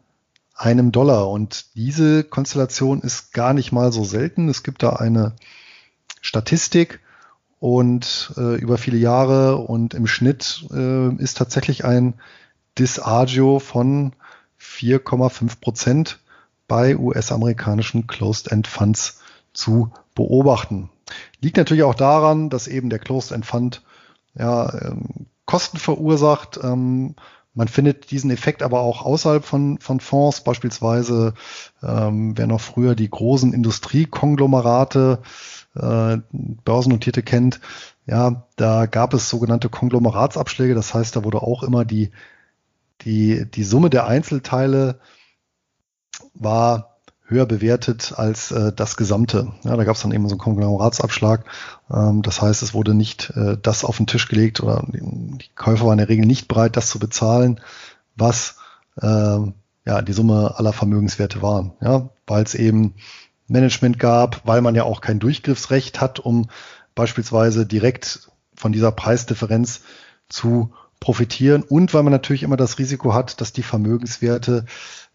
einem Dollar. Und diese Konstellation ist gar nicht mal so selten. Es gibt da eine Statistik und äh, über viele Jahre und im Schnitt äh, ist tatsächlich ein Disagio von 4,5 Prozent bei US-amerikanischen Closed-End Funds zu beobachten. Liegt natürlich auch daran, dass eben der Closed-End Fund ja, ähm, Kosten verursacht. Ähm, Man findet diesen Effekt aber auch außerhalb von, von Fonds, beispielsweise, ähm, wer noch früher die großen Industriekonglomerate, äh, Börsennotierte kennt, ja, da gab es sogenannte Konglomeratsabschläge. Das heißt, da wurde auch immer die, die, die Summe der Einzelteile war höher bewertet als äh, das Gesamte. Ja, da gab es dann eben so einen Konglomeratsabschlag. Ähm, das heißt, es wurde nicht äh, das auf den Tisch gelegt oder die Käufer waren in der Regel nicht bereit, das zu bezahlen, was äh, ja die Summe aller Vermögenswerte waren. Ja, weil es eben Management gab, weil man ja auch kein Durchgriffsrecht hat, um beispielsweise direkt von dieser Preisdifferenz zu profitieren und weil man natürlich immer das Risiko hat, dass die Vermögenswerte,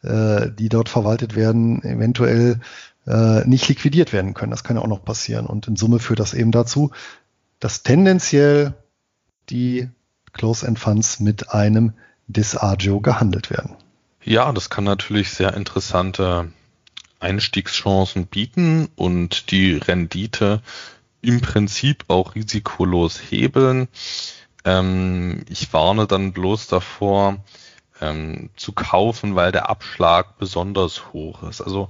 äh, die dort verwaltet werden, eventuell äh, nicht liquidiert werden können. Das kann ja auch noch passieren. Und in Summe führt das eben dazu, dass tendenziell die Close-End Funds mit einem Disagio gehandelt werden. Ja, das kann natürlich sehr interessante Einstiegschancen bieten und die Rendite im Prinzip auch risikolos hebeln. Ähm, ich warne dann bloß davor, ähm, zu kaufen, weil der Abschlag besonders hoch ist. Also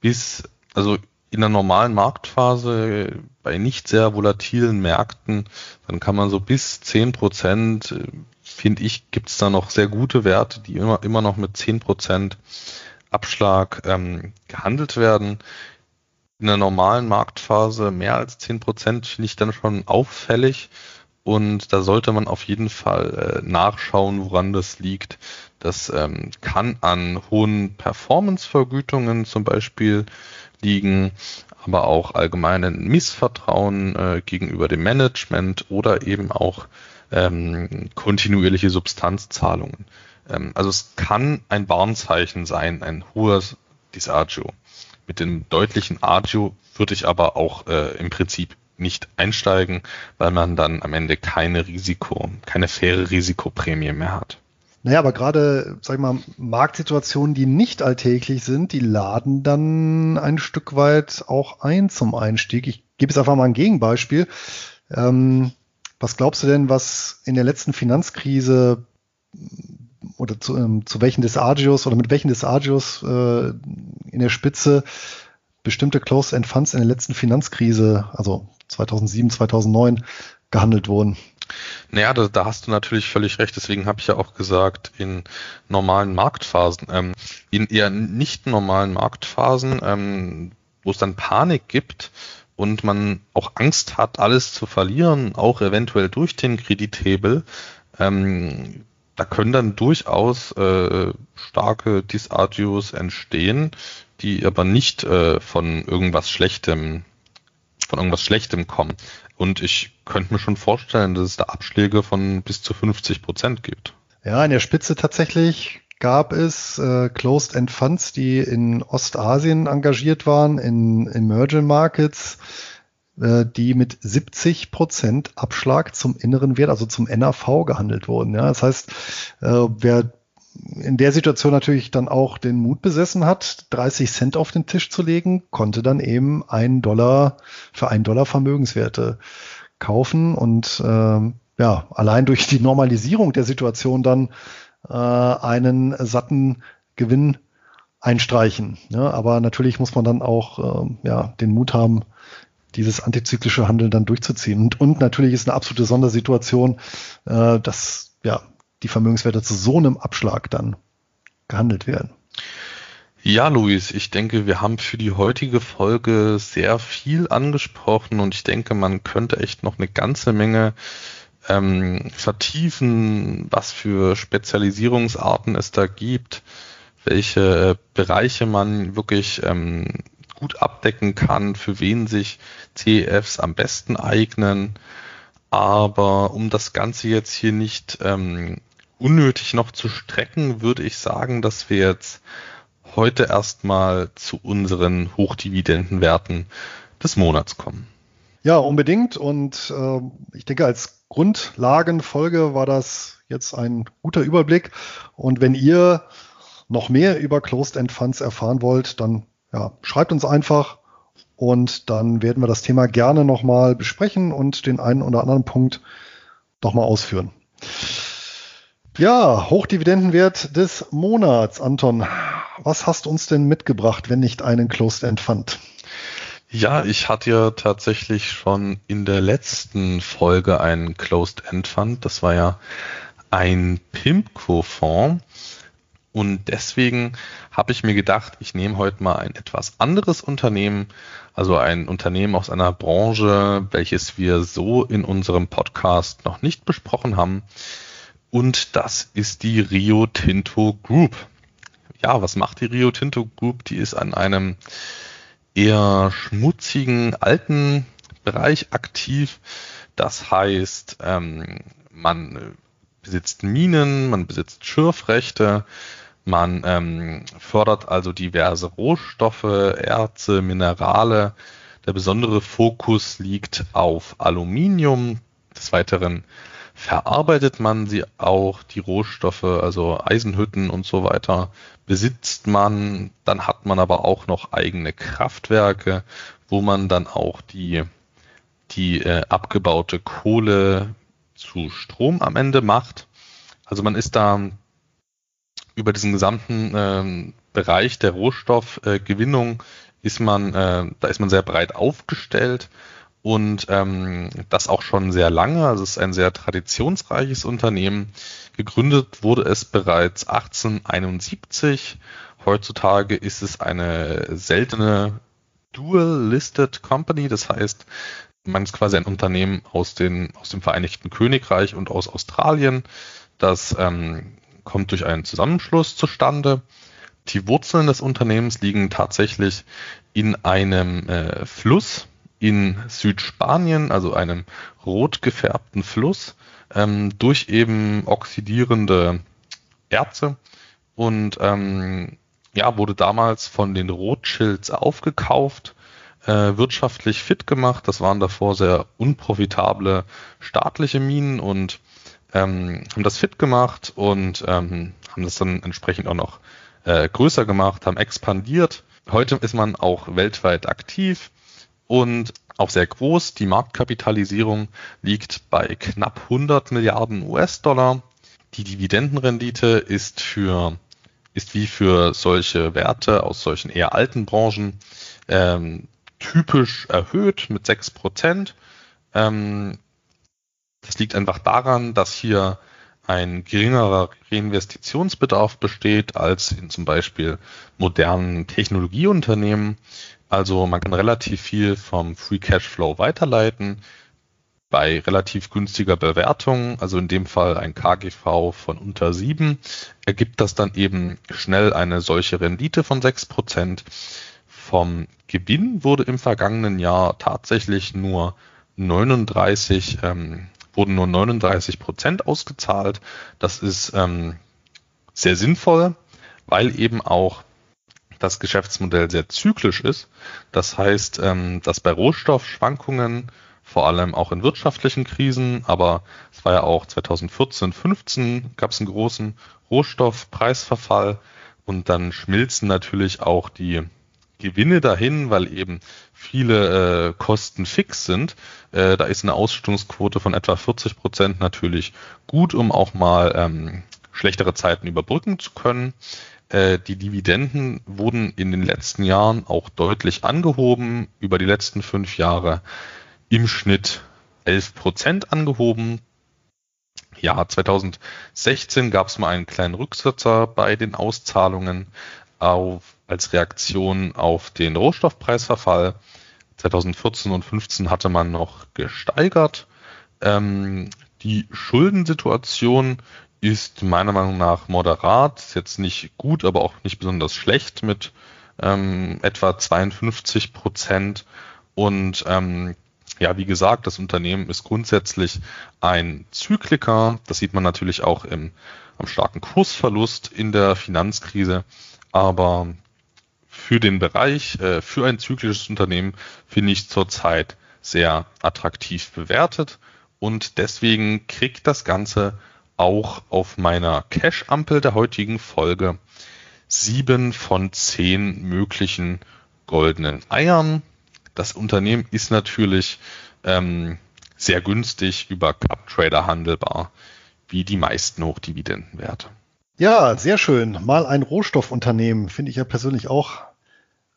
bis, also in der normalen Marktphase bei nicht sehr volatilen Märkten, dann kann man so bis zehn Prozent, äh, finde ich, gibt es da noch sehr gute Werte, die immer, immer noch mit zehn Prozent Abschlag ähm, gehandelt werden in der normalen Marktphase mehr als 10 Prozent finde ich dann schon auffällig. Und da sollte man auf jeden Fall äh, nachschauen, woran das liegt. Das ähm, kann an hohen Performance-Vergütungen zum Beispiel liegen, aber auch allgemeinen Missvertrauen äh, gegenüber dem Management oder eben auch ähm, kontinuierliche Substanzzahlungen. Ähm, also es kann ein Warnzeichen sein, ein hohes Disagio. Mit dem deutlichen Agio würde ich aber auch äh, im Prinzip nicht einsteigen, weil man dann am Ende keine Risiko, keine faire Risikoprämie mehr hat. Naja, aber gerade, sag ich mal, Marktsituationen, die nicht alltäglich sind, die laden dann ein Stück weit auch ein zum Einstieg. Ich gebe jetzt einfach mal ein Gegenbeispiel. Ähm, was glaubst du denn, was in der letzten Finanzkrise oder zu, ähm, zu welchen des Agios oder mit welchen des Agios äh, in der Spitze bestimmte Closed-End Funds in der letzten Finanzkrise, also 2007, 2009, gehandelt wurden. Naja, da, da hast du natürlich völlig recht. Deswegen habe ich ja auch gesagt, in normalen Marktphasen, ähm, in eher nicht normalen Marktphasen, ähm, wo es dann Panik gibt und man auch Angst hat, alles zu verlieren, auch eventuell durch den Kredithebel, ähm, da können dann durchaus äh, starke Disagios entstehen, die aber nicht äh, von irgendwas Schlechtem, von irgendwas Schlechtem kommen. Und ich könnte mir schon vorstellen, dass es da Abschläge von bis zu 50 Prozent gibt. Ja, in der Spitze tatsächlich gab es äh, Closed-End Funds, die in Ostasien engagiert waren, in Emerging Markets, die mit 70 Prozent Abschlag zum inneren Wert, also zum NAV gehandelt wurden. Ja, das heißt, äh, wer in der Situation natürlich dann auch den Mut besessen hat, 30 Cent auf den Tisch zu legen, konnte dann eben einen Dollar für einen Dollar Vermögenswerte kaufen und äh, ja, allein durch die Normalisierung der Situation dann äh, einen satten Gewinn einstreichen. Ja, aber natürlich muss man dann auch äh, ja, den Mut haben, dieses antizyklische Handeln dann durchzuziehen. Und, und natürlich ist eine absolute Sondersituation, äh, dass ja die Vermögenswerte zu so einem Abschlag dann gehandelt werden. Ja, Luis, ich denke, wir haben für die heutige Folge sehr viel angesprochen und ich denke, man könnte echt noch eine ganze Menge ähm, vertiefen, was für Spezialisierungsarten es da gibt, welche Bereiche man wirklich ähm, gut abdecken kann, für wen sich CEFs am besten eignen. Aber um das Ganze jetzt hier nicht ähm, unnötig noch zu strecken, würde ich sagen, dass wir jetzt heute erstmal zu unseren Hochdividendenwerten des Monats kommen. Ja, unbedingt. Und äh, ich denke, als Grundlagenfolge war das jetzt ein guter Überblick. Und wenn ihr noch mehr über Closed-End Funds erfahren wollt, dann ja, schreibt uns einfach und dann werden wir das Thema gerne nochmal besprechen und den einen oder anderen Punkt nochmal ausführen. Ja, Hochdividendenwert des Monats. Anton, was hast du uns denn mitgebracht, wenn nicht einen Closed End Fund? Ja, ich hatte ja tatsächlich schon in der letzten Folge einen Closed End Fund. Das war ja ein PIMCO-Fonds. Und deswegen habe ich mir gedacht, ich nehme heute mal ein etwas anderes Unternehmen, also ein Unternehmen aus einer Branche, welches wir so in unserem Podcast noch nicht besprochen haben. Und das ist die Rio Tinto Group. Ja, was macht die Rio Tinto Group? Die ist an einem eher schmutzigen alten Bereich aktiv. Das heißt, ähm, man besitzt Minen, man besitzt Schürfrechte, man ähm, fördert also diverse Rohstoffe, Erze, Minerale. Der besondere Fokus liegt auf Aluminium. Des Weiteren verarbeitet man sie auch, die Rohstoffe, also Eisenhütten und so weiter, besitzt man. Dann hat man aber auch noch eigene Kraftwerke, wo man dann auch die, die äh, abgebaute Kohle zu Strom am Ende macht. Also man ist da über diesen gesamten ähm, Bereich der Rohstoffgewinnung äh, ist man, äh, da ist man sehr breit aufgestellt und ähm, das auch schon sehr lange. Also es ist ein sehr traditionsreiches Unternehmen. Gegründet wurde es bereits 1871. Heutzutage ist es eine seltene Dual-Listed Company. Das heißt, man ist quasi ein Unternehmen aus, den, aus dem Vereinigten Königreich und aus Australien. Das ähm, kommt durch einen Zusammenschluss zustande. Die Wurzeln des Unternehmens liegen tatsächlich in einem äh, Fluss in Südspanien, also einem rot gefärbten Fluss, ähm, durch eben oxidierende Erze und ähm, ja, wurde damals von den Rothschilds aufgekauft, äh, wirtschaftlich fit gemacht. Das waren davor sehr unprofitable staatliche Minen und ähm, haben das fit gemacht und ähm, haben das dann entsprechend auch noch äh, größer gemacht, haben expandiert. Heute ist man auch weltweit aktiv und auch sehr groß. Die Marktkapitalisierung liegt bei knapp 100 Milliarden US-Dollar. Die Dividendenrendite ist für ist wie für solche Werte aus solchen eher alten Branchen ähm, typisch erhöht mit 6 Prozent. Ähm, das liegt einfach daran, dass hier ein geringerer Reinvestitionsbedarf besteht als in zum Beispiel modernen Technologieunternehmen. Also man kann relativ viel vom Free Cashflow weiterleiten bei relativ günstiger Bewertung, also in dem Fall ein KGV von unter 7, ergibt das dann eben schnell eine solche Rendite von 6%. Vom Gewinn wurde im vergangenen Jahr tatsächlich nur 39 ähm, wurden nur 39 Prozent ausgezahlt. Das ist ähm, sehr sinnvoll, weil eben auch das Geschäftsmodell sehr zyklisch ist. Das heißt, ähm, dass bei Rohstoffschwankungen, vor allem auch in wirtschaftlichen Krisen, aber es war ja auch 2014, 15 gab es einen großen Rohstoffpreisverfall und dann schmilzen natürlich auch die Gewinne dahin, weil eben viele äh, Kosten fix sind. Äh, da ist eine Ausschüttungsquote von etwa 40 Prozent natürlich gut, um auch mal ähm, schlechtere Zeiten überbrücken zu können. Äh, die Dividenden wurden in den letzten Jahren auch deutlich angehoben, über die letzten fünf Jahre im Schnitt 11 Prozent angehoben. Ja, 2016 gab es mal einen kleinen Rücksetzer bei den Auszahlungen auf als Reaktion auf den Rohstoffpreisverfall. 2014 und 2015 hatte man noch gesteigert. Ähm, die Schuldensituation ist meiner Meinung nach moderat, ist jetzt nicht gut, aber auch nicht besonders schlecht mit ähm, etwa 52 Prozent. Und ähm, ja, wie gesagt, das Unternehmen ist grundsätzlich ein Zykliker. Das sieht man natürlich auch im, am starken Kursverlust in der Finanzkrise. Aber für den Bereich, äh, für ein zyklisches Unternehmen, finde ich zurzeit sehr attraktiv bewertet. Und deswegen kriegt das Ganze auch auf meiner Cash-Ampel der heutigen Folge sieben von zehn möglichen goldenen Eiern. Das Unternehmen ist natürlich ähm, sehr günstig über CupTrader handelbar. wie die meisten Hochdividendenwerte. Ja, sehr schön. Mal ein Rohstoffunternehmen finde ich ja persönlich auch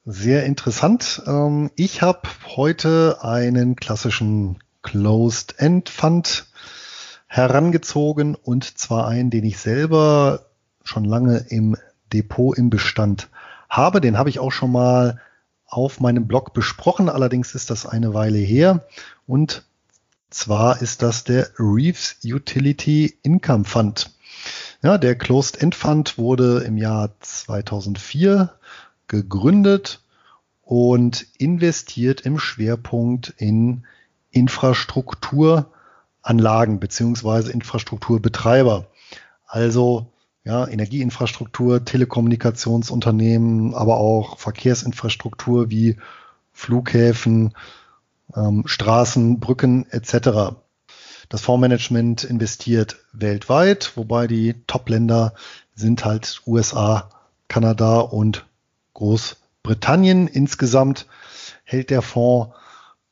sehr interessant. Ähm, ich habe heute einen klassischen Closed-End Fund herangezogen und zwar einen, den ich selber schon lange im Depot im Bestand habe. Den habe ich auch schon mal auf meinem Blog besprochen. Allerdings ist das eine Weile her. Und zwar ist das der Reeves Utility Income Fund. Ja, der Closed End Fund wurde im Jahr 2004 gegründet und investiert im Schwerpunkt in Infrastrukturanlagen beziehungsweise Infrastrukturbetreiber. Also ja, Energieinfrastruktur, Telekommunikationsunternehmen, aber auch Verkehrsinfrastruktur wie Flughäfen, ähm, Straßen, Brücken etc. Das Fondsmanagement investiert weltweit, wobei die Top-Länder sind halt USA, Kanada und Großbritannien. Insgesamt hält der Fonds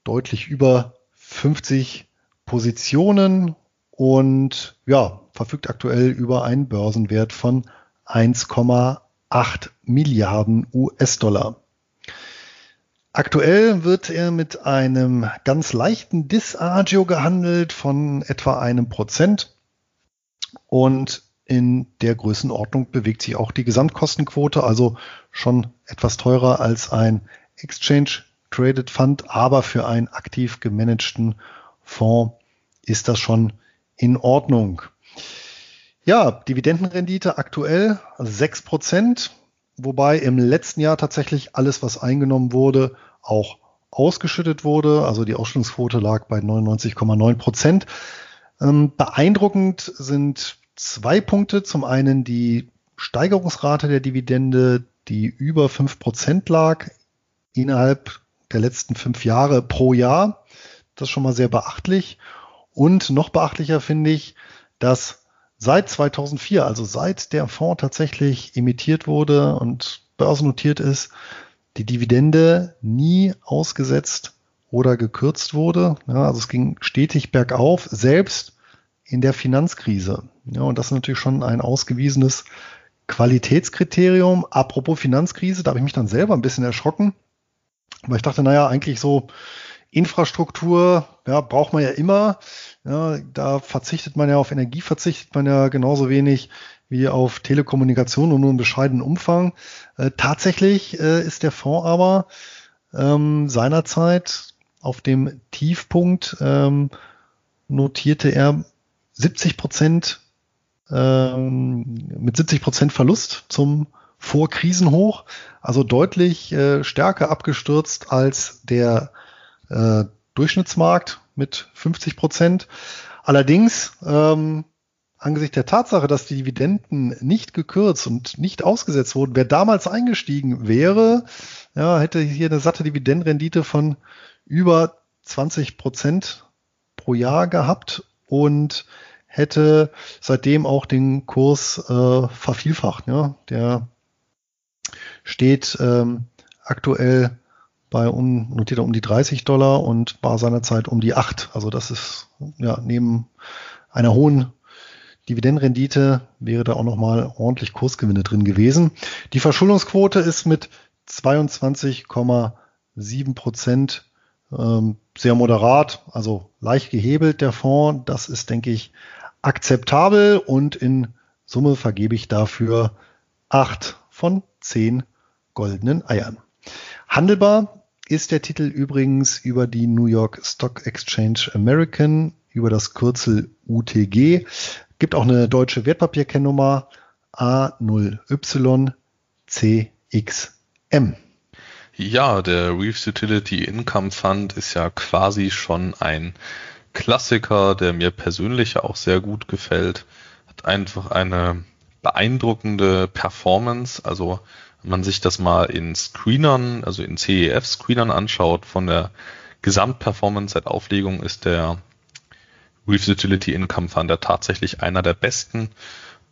deutlich über 50 Positionen und ja, verfügt aktuell über einen Börsenwert von 1,8 Milliarden US-Dollar. Aktuell wird er mit einem ganz leichten Disagio gehandelt von etwa einem Prozent und in der Größenordnung bewegt sich auch die Gesamtkostenquote, also schon etwas teurer als ein Exchange Traded Fund, aber für einen aktiv gemanagten Fonds ist das schon in Ordnung. Ja, Dividendenrendite aktuell 6%, wobei im letzten Jahr tatsächlich alles, was eingenommen wurde, auch ausgeschüttet wurde. Also die Ausstellungsquote lag bei 99,9 Prozent. Ähm, beeindruckend sind zwei Punkte. Zum einen die Steigerungsrate der Dividende, die über 5 Prozent lag innerhalb der letzten fünf Jahre pro Jahr. Das ist schon mal sehr beachtlich. Und noch beachtlicher finde ich, dass seit 2004, also seit der Fonds tatsächlich emittiert wurde und börsennotiert ist, die Dividende nie ausgesetzt oder gekürzt wurde. Ja, also es ging stetig bergauf, selbst in der Finanzkrise. Ja, und das ist natürlich schon ein ausgewiesenes Qualitätskriterium. Apropos Finanzkrise, da habe ich mich dann selber ein bisschen erschrocken, weil ich dachte, naja, eigentlich so Infrastruktur, ja, braucht man ja immer. Ja, da verzichtet man ja auf Energie, verzichtet man ja genauso wenig wie auf Telekommunikation und nur in bescheidenen Umfang. Äh, tatsächlich äh, ist der Fonds aber ähm, seinerzeit auf dem Tiefpunkt ähm, notierte er 70 Prozent ähm, mit 70 Prozent Verlust zum Vorkrisenhoch, also deutlich äh, stärker abgestürzt als der äh, Durchschnittsmarkt mit 50 Prozent. Allerdings ähm, angesichts der Tatsache, dass die Dividenden nicht gekürzt und nicht ausgesetzt wurden, wer damals eingestiegen wäre, ja, hätte hier eine satte Dividendenrendite von über 20 Prozent pro Jahr gehabt und hätte seitdem auch den Kurs äh, vervielfacht. Ja. Der steht ähm, aktuell bei um, notiert um die 30 Dollar und war seinerzeit um die 8. Also das ist ja neben einer hohen Dividendenrendite wäre da auch nochmal ordentlich Kursgewinne drin gewesen. Die Verschuldungsquote ist mit 22,7 Prozent ähm, sehr moderat, also leicht gehebelt der Fonds. Das ist, denke ich, akzeptabel und in Summe vergebe ich dafür acht von zehn goldenen Eiern. Handelbar ist der Titel übrigens über die New York Stock Exchange American über das Kürzel UTG. Gibt auch eine deutsche Wertpapierkennnummer A0YCXM. Ja, der Reeves Utility Income Fund ist ja quasi schon ein Klassiker, der mir persönlich auch sehr gut gefällt. Hat einfach eine beeindruckende Performance. Also wenn man sich das mal in Screenern, also in CEF-Screenern anschaut, von der Gesamtperformance seit Auflegung ist der Reef Utility Income Fund ja tatsächlich einer der besten.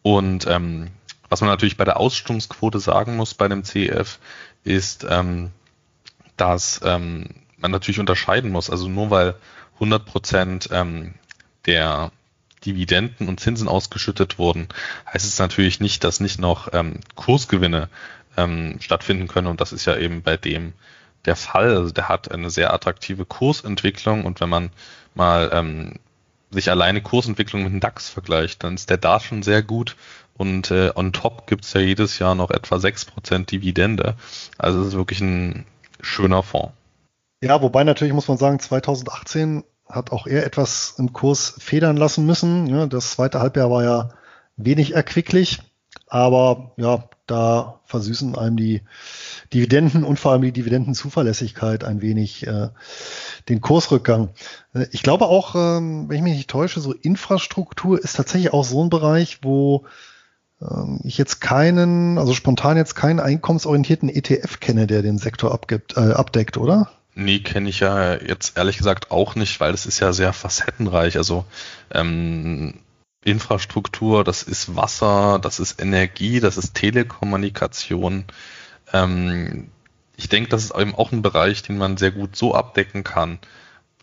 Und ähm, was man natürlich bei der Ausstellungsquote sagen muss bei dem CEF, ist, ähm, dass ähm, man natürlich unterscheiden muss. Also nur weil 100 Prozent ähm, der Dividenden und Zinsen ausgeschüttet wurden, heißt es natürlich nicht, dass nicht noch ähm, Kursgewinne ähm, stattfinden können. Und das ist ja eben bei dem der Fall. Also der hat eine sehr attraktive Kursentwicklung und wenn man mal ähm, sich alleine Kursentwicklung mit dem DAX vergleicht, dann ist der da schon sehr gut. Und äh, on top gibt's ja jedes Jahr noch etwa 6% Dividende. Also es ist wirklich ein schöner Fonds. Ja, wobei natürlich muss man sagen, 2018 hat auch er etwas im Kurs federn lassen müssen. Ja, das zweite Halbjahr war ja wenig erquicklich, aber ja, da versüßen einem die Dividenden und vor allem die Dividendenzuverlässigkeit ein wenig äh, den Kursrückgang. Ich glaube auch, ähm, wenn ich mich nicht täusche, so Infrastruktur ist tatsächlich auch so ein Bereich, wo ähm, ich jetzt keinen, also spontan jetzt keinen einkommensorientierten ETF kenne, der den Sektor abgibt, äh, abdeckt, oder? Nee, kenne ich ja jetzt ehrlich gesagt auch nicht, weil es ist ja sehr facettenreich. Also ähm, Infrastruktur, das ist Wasser, das ist Energie, das ist Telekommunikation. Ähm, ich denke, das ist eben auch ein Bereich, den man sehr gut so abdecken kann.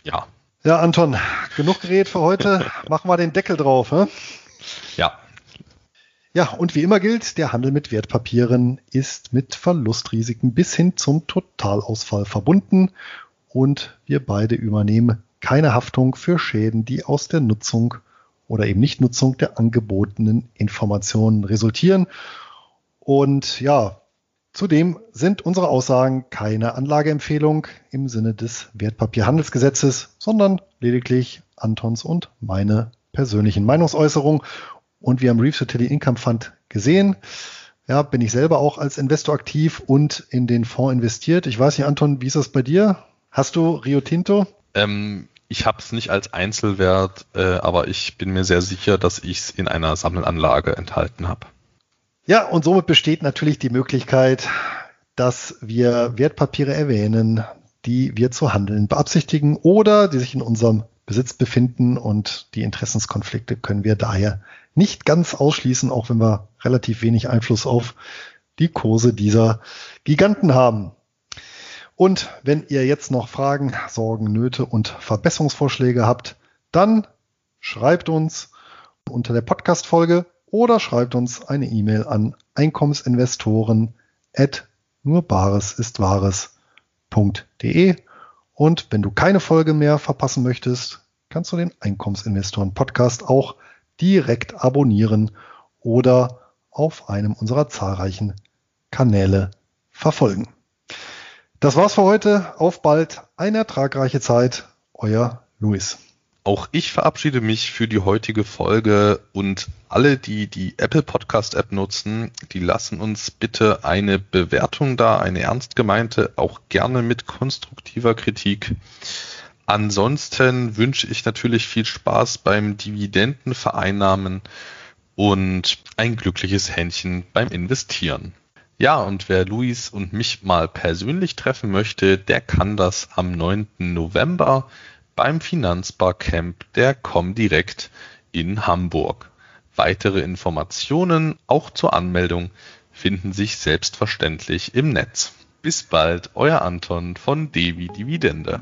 Ja. Ja, Anton, genug geredet für heute. Machen wir den Deckel drauf. Hä? Ja. Ja, und wie immer gilt, der Handel mit Wertpapieren ist mit Verlustrisiken bis hin zum Totalausfall verbunden und wir beide übernehmen keine Haftung für Schäden, die aus der Nutzung oder eben Nichtnutzung der angebotenen Informationen resultieren. Und ja, zudem sind unsere Aussagen keine Anlageempfehlung im Sinne des Wertpapierhandelsgesetzes, sondern lediglich Antons und meine persönlichen Meinungsäußerungen. Und wir haben Reefs Utility Income Fund gesehen. Ja, bin ich selber auch als Investor aktiv und in den Fonds investiert. Ich weiß nicht, Anton, wie ist das bei dir? Hast du Rio Tinto? Ähm, ich habe es nicht als Einzelwert, äh, aber ich bin mir sehr sicher, dass ich es in einer Sammelanlage enthalten habe. Ja, und somit besteht natürlich die Möglichkeit, dass wir Wertpapiere erwähnen, die wir zu handeln beabsichtigen oder die sich in unserem Besitz befinden und die Interessenskonflikte können wir daher nicht ganz ausschließen, auch wenn wir relativ wenig Einfluss auf die Kurse dieser Giganten haben. Und wenn ihr jetzt noch Fragen, Sorgen, Nöte und Verbesserungsvorschläge habt, dann schreibt uns unter der Podcast-Folge oder schreibt uns eine E-Mail an Einkommensinvestoren at nurbaresistwahres.de. Und wenn du keine Folge mehr verpassen möchtest, kannst du den Einkommensinvestoren Podcast auch direkt abonnieren oder auf einem unserer zahlreichen Kanäle verfolgen. Das war's für heute. Auf bald. Eine ertragreiche Zeit. Euer Luis. Auch ich verabschiede mich für die heutige Folge und alle, die die Apple Podcast App nutzen, die lassen uns bitte eine Bewertung da, eine ernst gemeinte, auch gerne mit konstruktiver Kritik. Ansonsten wünsche ich natürlich viel Spaß beim Dividendenvereinnahmen und ein glückliches Händchen beim Investieren. Ja, und wer Luis und mich mal persönlich treffen möchte, der kann das am 9. November beim Finanzbarcamp der Comdirect in Hamburg. Weitere Informationen, auch zur Anmeldung, finden sich selbstverständlich im Netz. Bis bald, euer Anton von Devi Dividende.